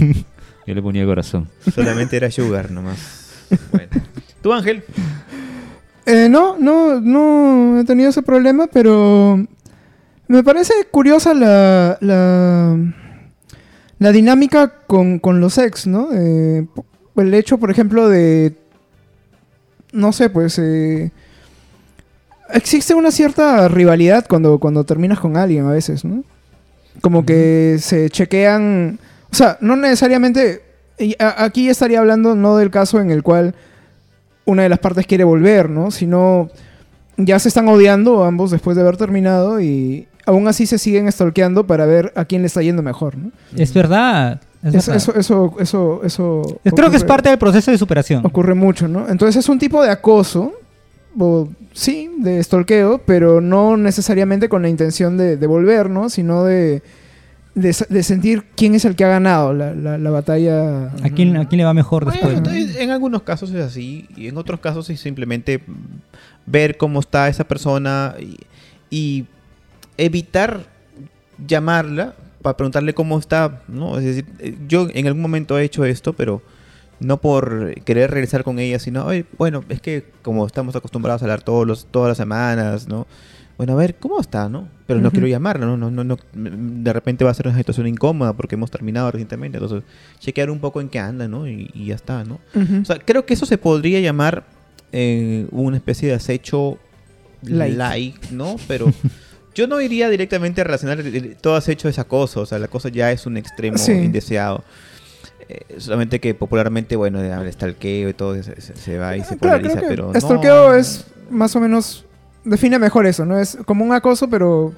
yo le ponía corazón. Solamente era Sugar nomás. Bueno. Tú, Ángel. Eh, no, no, no he tenido ese problema, pero me parece curiosa la, la, la dinámica con, con los ex, ¿no? Eh, el hecho, por ejemplo, de, no sé, pues, eh, existe una cierta rivalidad cuando, cuando terminas con alguien a veces, ¿no? Como que se chequean, o sea, no necesariamente, aquí estaría hablando no del caso en el cual una de las partes quiere volver, ¿no? Sino ya se están odiando ambos después de haber terminado y aún así se siguen stalkeando para ver a quién le está yendo mejor, ¿no? Es verdad. Es Eso, eso, eso, eso, eso Es- creo que es parte del proceso de superación. Ocurre mucho, ¿no? Entonces es un tipo de acoso, o, sí, de stalkeo, pero no necesariamente con la intención de, de volver, ¿no? Sino de, de, sentir quién es el que ha ganado la, la- la batalla. ¿A quién, ¿A quién le va mejor Bueno, después? no? en algunos casos es así y en otros casos es simplemente ver cómo está esa persona y, y evitar llamarla para preguntarle cómo está, ¿no? Es decir, eh, yo en algún momento he hecho esto, pero no por querer regresar con ella, sino, "Oye, bueno, es que como estamos acostumbrados a hablar todos los, todas las semanas, ¿no? Bueno, a ver, ¿cómo está, no? Pero no quiero llamarla, ¿no? No, no, no, De repente va a ser una situación incómoda porque hemos terminado recientemente, entonces chequear un poco en qué anda, ¿no? Y, y ya está, ¿no? O sea, creo que eso se podría llamar eh, una especie de acecho light, ¿no? Pero yo no iría directamente a relacionar el- el- todo acecho es acoso, o sea, el acoso ya es un extremo Sí. indeseado. Eh, solamente que popularmente, bueno, el stalkeo y todo se, se- se va y se Ah, Claro, polariza, pero no, stalkeo es más o menos define mejor eso, ¿no? Es como un acoso, pero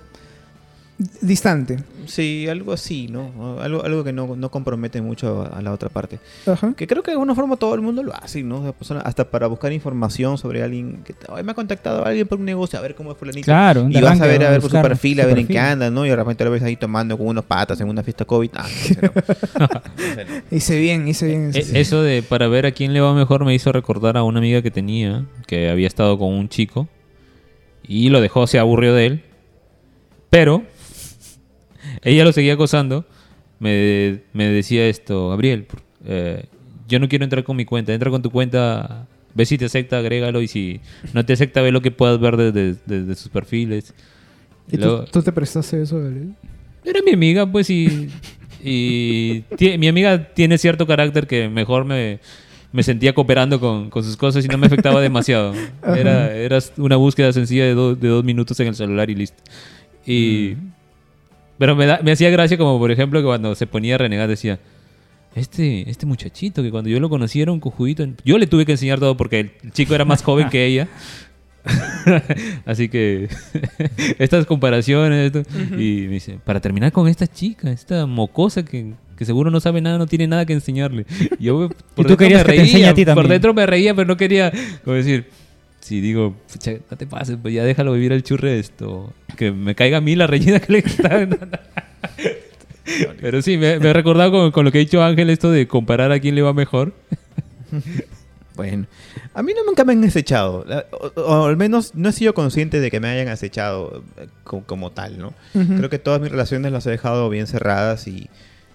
distante. Sí, algo así, ¿no? Algo, algo que no, no compromete mucho a, a la otra parte. Ajá. Que creo que de alguna forma todo el mundo lo hace, ¿no? O sea, persona- hasta para buscar información sobre alguien que "Ay, me ha contactado alguien por un negocio, a ver cómo es fulanito. Claro, Y vas a ver, a ver por su perfil, a ver en qué anda, ¿no? Y de repente lo ves ahí tomando con unos patas en una fiesta COVID. Ah, no. Hice bien, hice bien. Eh. Eso de para ver a quién le va mejor me hizo recordar a una amiga que tenía que había estado con un chico y lo dejó, se aburrió de él. Pero ella lo seguía acosando. Me, me decía esto, Gabriel, eh, yo no quiero entrar con mi cuenta, entra con tu cuenta, ve si te acepta, agrégalo y si no te acepta, ve lo que puedas ver desde de, sus perfiles. ¿Y, tú, tú, te prestaste eso, Gabriel? Era mi amiga, pues, y, y mi amiga tiene cierto carácter que mejor me, me sentía cooperando con, con, sus cosas y no me afectaba demasiado. Era, era una búsqueda sencilla de, de, dos minutos en el celular y listo. Y... Mm. Pero me, da, me hacía gracia como, por ejemplo, que cuando se ponía a renegar decía, este, este muchachito que cuando yo lo conocí era un cojudito. Yo le tuve que enseñar todo porque el chico era más joven que ella. Así que estas comparaciones y me dice, para terminar con esta chica, esta mocosa que, que seguro no sabe nada, no tiene nada que enseñarle. Yo por ¿Y tú querías que te a ti también. Por dentro me reía, pero no quería como decir, si digo, no te pases, pues ya déjalo vivir el churre esto, que me caiga a mí la rellena que le está Pero sí, me, me he recordado con, con, lo que ha dicho Ángel esto de comparar a quién le va mejor. Bueno, a mí no nunca me han acechado, o, al menos no he sido consciente de que me hayan acechado eh, como, tal, ¿no? Creo que todas mis relaciones las he dejado bien cerradas y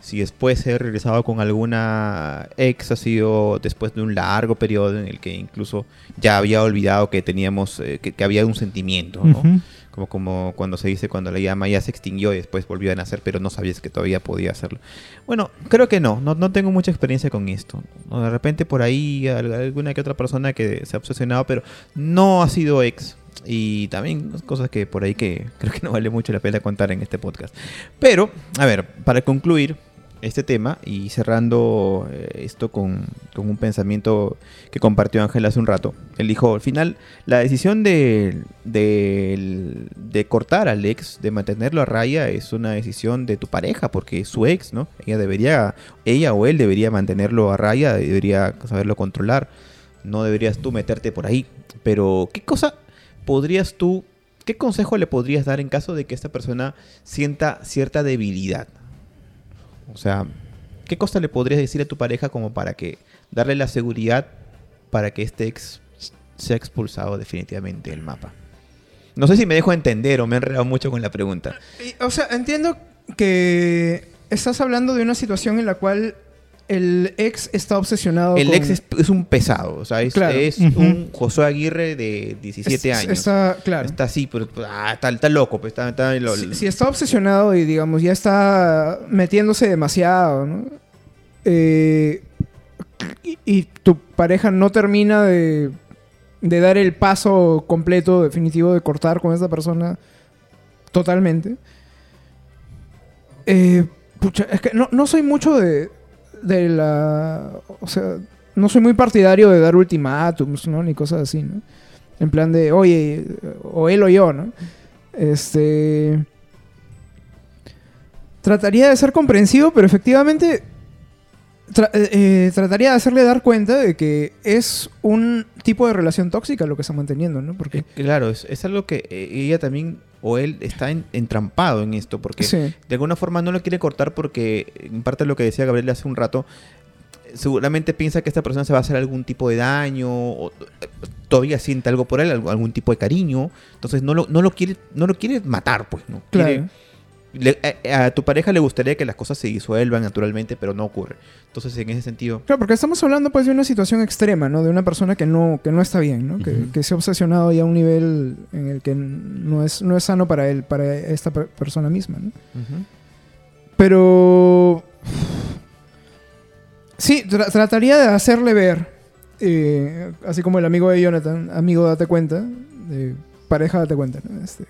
si después he regresado con alguna ex ha sido después de un largo periodo en el que incluso ya había olvidado que teníamos, eh, que, había un sentimiento, ¿no? como, como cuando se dice cuando la llama ya se extinguió y después volvió a nacer, pero no sabías que todavía podía hacerlo. Bueno, creo que no, no, tengo mucha experiencia con esto. De repente por ahí alguna que otra persona que se ha obsesionado, pero no ha sido ex. Y también cosas que por ahí que creo que no vale mucho la pena contar en este podcast. Pero, a ver, para concluir, este tema y cerrando eh, esto con, un pensamiento que compartió Ángel hace un rato. Él dijo, al final, la decisión de, de, cortar al ex, de mantenerlo a raya, es una decisión de tu pareja, porque es su ex, ¿no? Ella debería, ella o él debería mantenerlo a raya, debería saberlo controlar. No deberías tú meterte por ahí. Pero, ¿qué cosa podrías tú, qué consejo le podrías dar en caso de que esta persona sienta cierta debilidad? O sea, ¿qué cosa le podrías decir a tu pareja como para que darle la seguridad para que este ex sea expulsado definitivamente del mapa? No sé si me dejo entender o me he enredado mucho con la pregunta. O sea, entiendo que estás hablando de una situación en la cual el ex está obsesionado el ex es, un pesado, o sea, es, un Josué Aguirre de 17 años. Está, claro. Está así, pero ah, está, loco. Pues, está, si, está obsesionado y, digamos, ya está metiéndose demasiado, ¿no? Eh, y, tu pareja no termina de, de dar el paso completo, definitivo, de cortar con esa persona totalmente. Eh, pucha, es que no, no soy mucho de de la... O sea, no soy muy partidario de dar ultimátums, ¿no? Ni cosas así, ¿no? En plan de, oye, o él o yo, ¿no? Este... Trataría de ser comprensivo, pero efectivamente eh, eh, trataría de hacerle dar cuenta de que es un tipo de relación tóxica lo que está manteniendo, ¿no? Porque... Claro, es, algo que eh, ella también o él está entrampado en esto, porque de alguna forma no lo quiere cortar porque, en parte de lo que decía Gabriel hace un rato, seguramente piensa que esta persona se va a hacer algún tipo de daño, o todavía siente algo por él, algún tipo de cariño, entonces no lo, no lo, quiere, no lo quiere matar, pues, ¿no? Claro a, tu pareja le gustaría que las cosas se disuelvan naturalmente, pero no ocurre. Entonces, en ese sentido... Claro, porque estamos hablando pues de una situación extrema, ¿no? De una persona que no, que no está bien, ¿no? que, se ha obsesionado ya a un nivel en el que no es, no es sano para él, para esta persona misma, ¿no? Pero... Sí, trataría de hacerle ver, eh, así como el amigo de Jonathan, amigo date cuenta, pareja date cuenta, ¿no? Este,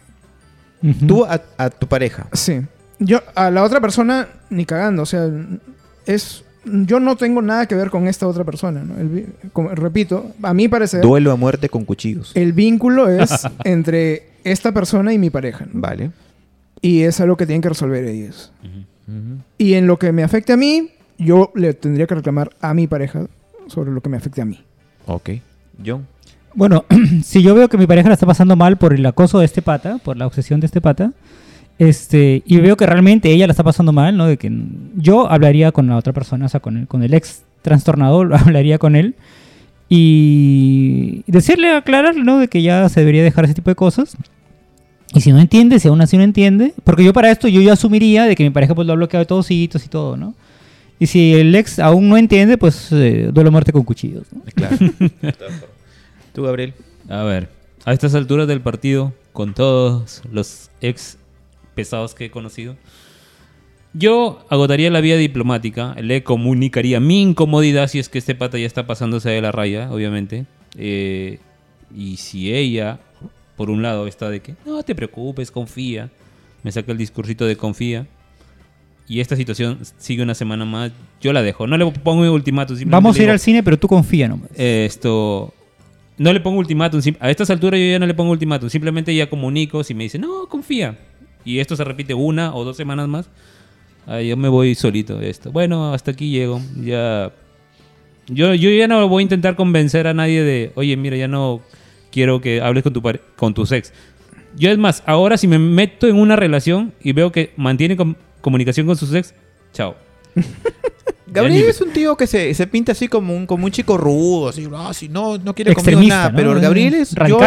Tú a, tu pareja. Sí. Yo a la otra persona ni cagando, o sea, es yo no tengo nada que ver con esta otra persona, repito, a mí parece duelo a muerte con cuchillos. El vínculo es entre esta persona y mi pareja, Vale. Y es algo que tienen que resolver ellos. Y en lo que me afecte a mí, yo le tendría que reclamar a mi pareja sobre lo que me afecte a mí. Ok. John. Bueno, si yo veo que mi pareja la está pasando mal por el acoso de este pata, por la obsesión de este pata, este, y veo que realmente ella la está pasando mal, ¿no? De que yo hablaría con la otra persona, o sea, con el, con el ex trastornador, hablaría con él Y decirle, aclararle, ¿no? De que ya se debería dejar ese tipo de cosas. Y si no entiende, si aún así no entiende, porque yo para esto yo ya asumiría de que mi pareja pues lo ha bloqueado de todos sitios y todo, ¿no? Y si el ex aún no entiende, pues eh, duelo a muerte con cuchillos, ¿no? Claro. Tú, Gabriel. A ver, a estas alturas del partido, con todos los ex pesados que he conocido, yo agotaría la vía diplomática, le comunicaría mi incomodidad si es que este pata ya está pasándose de la raya, obviamente. Eh, y si ella, por un lado, está de que no te preocupes, confía, me saca el discursito de confía. Y esta situación sigue una semana más, yo la dejo. No le pongo un ultimátum. Vamos a ir digo, al cine, pero tú confía nomás. eh, esto no le pongo ultimátum a estas alturas yo ya no le pongo ultimátum simplemente ya comunico si me dice no confía y esto se repite una o dos semanas más. Ahí yo me voy solito esto. Bueno hasta aquí llego ya. Yo yo ya no voy a intentar convencer a nadie de oye mira ya no quiero que hables con tu con tu ex yo es más ahora si me meto en una relación y veo que mantiene com- comunicación con sus ex chao Gabriel es un tío que se, se pinta así como un, como un chico rudo, así, ah, si no, no quiere conmigo nada. ¿no? Pero Gabriel es. Yo,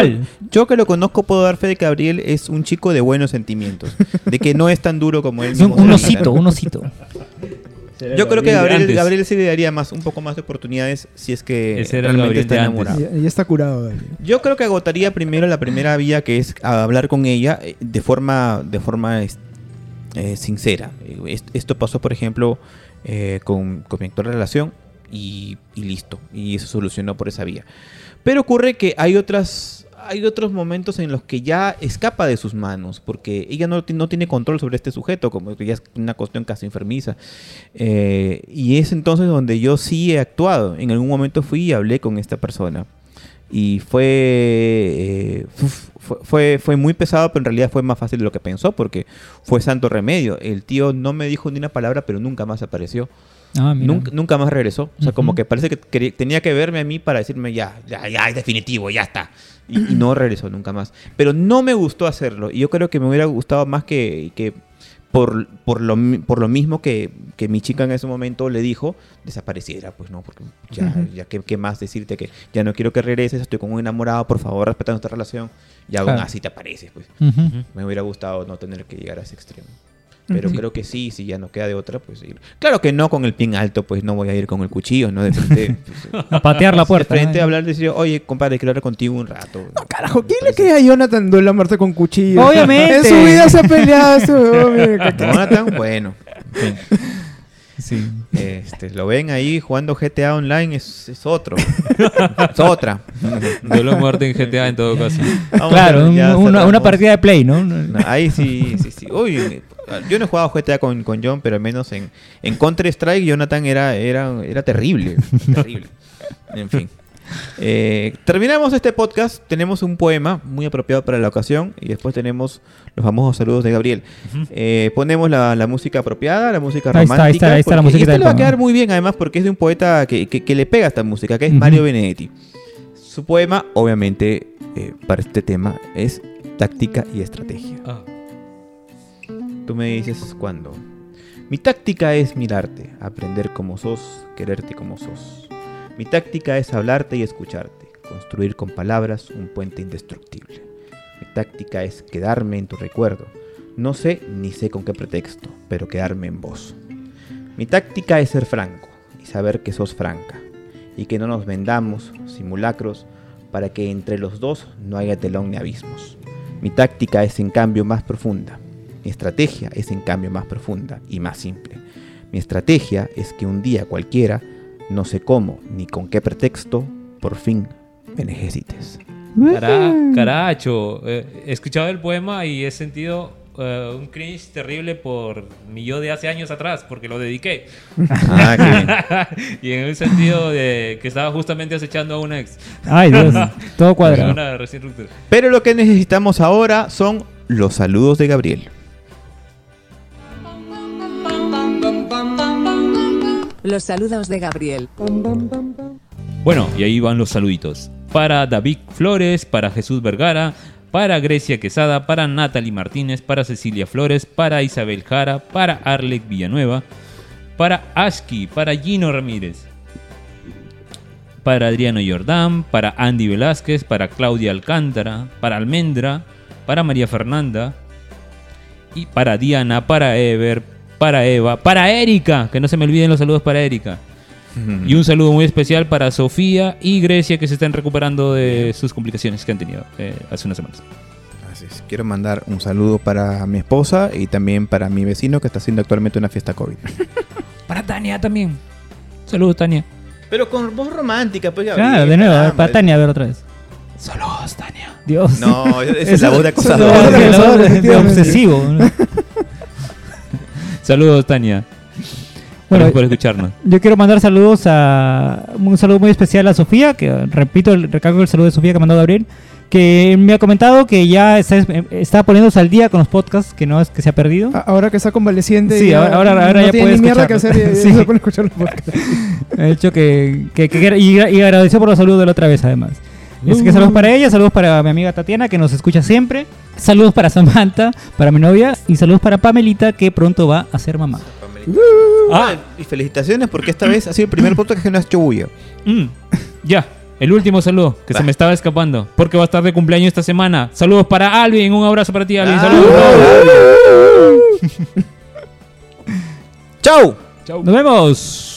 yo que lo conozco puedo dar fe de que Gabriel es un chico de buenos sentimientos. De que no es tan duro como él un, mismo un osito, un osito. Yo creo que Gabriel Gabriel, sí le daría más, un poco más de oportunidades si es que realmente Gabriel está enamorado. Ya, ya está curado. Gabriel. Yo creo que agotaría primero la primera vía que es hablar con ella eh, de forma, de forma es- eh, sincera. Eh, est- Esto pasó, por ejemplo, eh, con, con mi actual relación y, listo. Y eso solucionó por esa vía. Pero ocurre que hay otras. Hay otros momentos en los que ya escapa de sus manos, porque ella no, no tiene control sobre este sujeto, como que ya es una cuestión casi enfermiza. Eh, y es entonces donde yo sí he actuado. En algún momento fui y hablé con esta persona. Y fue, eh, fue, fue, fue muy pesado, pero en realidad fue más fácil de lo que pensó, porque fue santo remedio. El tío no me dijo ni una palabra, pero nunca más apareció. Ah. Nunca, nunca más regresó. O sea, como que parece que tenía que verme a mí para decirme ya, ya, ya, es definitivo, ya está. Y, y no regresó nunca más. Pero no me gustó hacerlo. Y yo creo que me hubiera gustado más que, que por, por, lo, por lo mismo que, que mi chica en ese momento le dijo, desapareciera. Pues no, porque ya, ya ¿qué, qué más decirte que ya no quiero que regreses, estoy con un enamorado, por favor, respeta nuestra relación. Y aún Claro. así te apareces. Pues me hubiera gustado no tener que llegar a ese extremo. Pero creo que sí, si ya no queda de otra, pues ir. Claro que no con el pie en alto, pues no voy a ir con el cuchillo, ¿no? De frente, pues, A patear la puerta. de frente ¿no? a hablar, decir, oye, compadre, quiero hablar contigo un rato. No, carajo, ¿quién le cree a Jonathan duele a muerte con cuchillo? Obviamente. En su vida se ha peleado ese Jonathan, bueno. en fin. Sí. Este, lo ven ahí jugando GTA Online, es, es otro. es otra. duelo a muerte en GTA en todo caso Vamos Claro, ver, un- ya una, una partida de play, ¿no? No, ahí sí, sí, sí. Uy, yo no he jugado GTA con, con John, pero al menos en, en Counter-Strike Jonathan era, era, era terrible. Terrible. En fin. Eh, terminamos este podcast. Tenemos un poema muy apropiado para la ocasión y después tenemos los famosos saludos de Gabriel. Eh, ponemos la, la música apropiada, la música Ahí está, romántica. ahí está, ahí está la esta del le va a quedar muy bien además porque es de un poeta que, que- que le pega esta música, que es. Mario Benedetti. Su poema, obviamente, eh, para este tema es táctica y estrategia. Ah. Tú me dices cuándo. Mi táctica es mirarte, aprender como sos, quererte como sos. Mi táctica es hablarte y escucharte, construir con palabras un puente indestructible. Mi táctica es quedarme en tu recuerdo. No sé ni sé con qué pretexto, pero quedarme en vos. Mi táctica es ser franco y saber que sos franca, y que no nos vendamos simulacros para que entre los dos no haya telón ni abismos. Mi táctica es en cambio más profunda. Mi estrategia es en cambio más profunda y más simple. Mi estrategia es que un día cualquiera, no sé cómo ni con qué pretexto, por fin me necesites. Cara- caracho, eh, he escuchado el poema y he sentido eh, un cringe terrible por mi yo de hace años atrás, porque lo dediqué. Ah, qué bien. y en el sentido de que estaba justamente acechando a una ex. Ay, Dios. todo cuadrado. Pero lo que necesitamos ahora son los saludos de Gabriel. Los saludos de Gabriel. Bueno, y ahí van los saluditos. Para David Flores, para Jesús Vergara, para Grecia Quesada, para Natalie Martínez, para Cecilia Flores, para Isabel Jara, para Arlec Villanueva, para Ashki, para Gino Ramírez, para Adriano Jordán, para Andy Velázquez, para Claudia Alcántara, para Almendra, para María Fernanda, y para Diana, para Ever, para Eva, para Erika, que no se me olviden los saludos para Erika. Y un saludo muy especial para Sofía y Grecia que se están recuperando de sus complicaciones que han tenido eh, hace unas semanas. Así es. Quiero mandar un saludo para mi esposa y también para mi vecino que está haciendo actualmente una fiesta COVID. Para Tania también. Saludos, Tania. Pero con voz romántica, pues Gabriel, Claro, de nuevo, caramba. para Tania, a ver otra vez. Saludos, Tania. Dios. No, esa es la voz de acosador. de- acosador, de- obsesivo. ¿no? Saludos, Tania. Bueno, Gracias por escucharnos. Yo quiero mandar saludos a. Un saludo muy especial a Sofía, que repito, el- recalco el saludo de Sofía que mandó Gabriel, que me ha comentado que ya está, está poniéndose al día con los podcasts, que no es que se ha perdido. Ahora que está convaleciente. Sí, y ya ahora- ahora- ahora no ya tiene puede ni mierda que hacer y, y Sí. se pone a escuchar los podcasts. Ha hecho que. que- que- y, y agradeció por los saludos de la otra vez, además. Así que saludos para ella, saludos para mi amiga Tatiana, que nos escucha siempre. Saludos para Samantha, para mi novia. Y saludos para Pamelita, que pronto va a ser mamá. Ah, y felicitaciones porque esta vez ha sido el primer podcast que no has hecho bulla. Mm, Ya, el último saludo que se me estaba escapando. Porque va a estar de cumpleaños esta semana. Saludos para Alvin. Un abrazo para ti, Alvin. Ah, Saludos. ¡Chau! Nos vemos.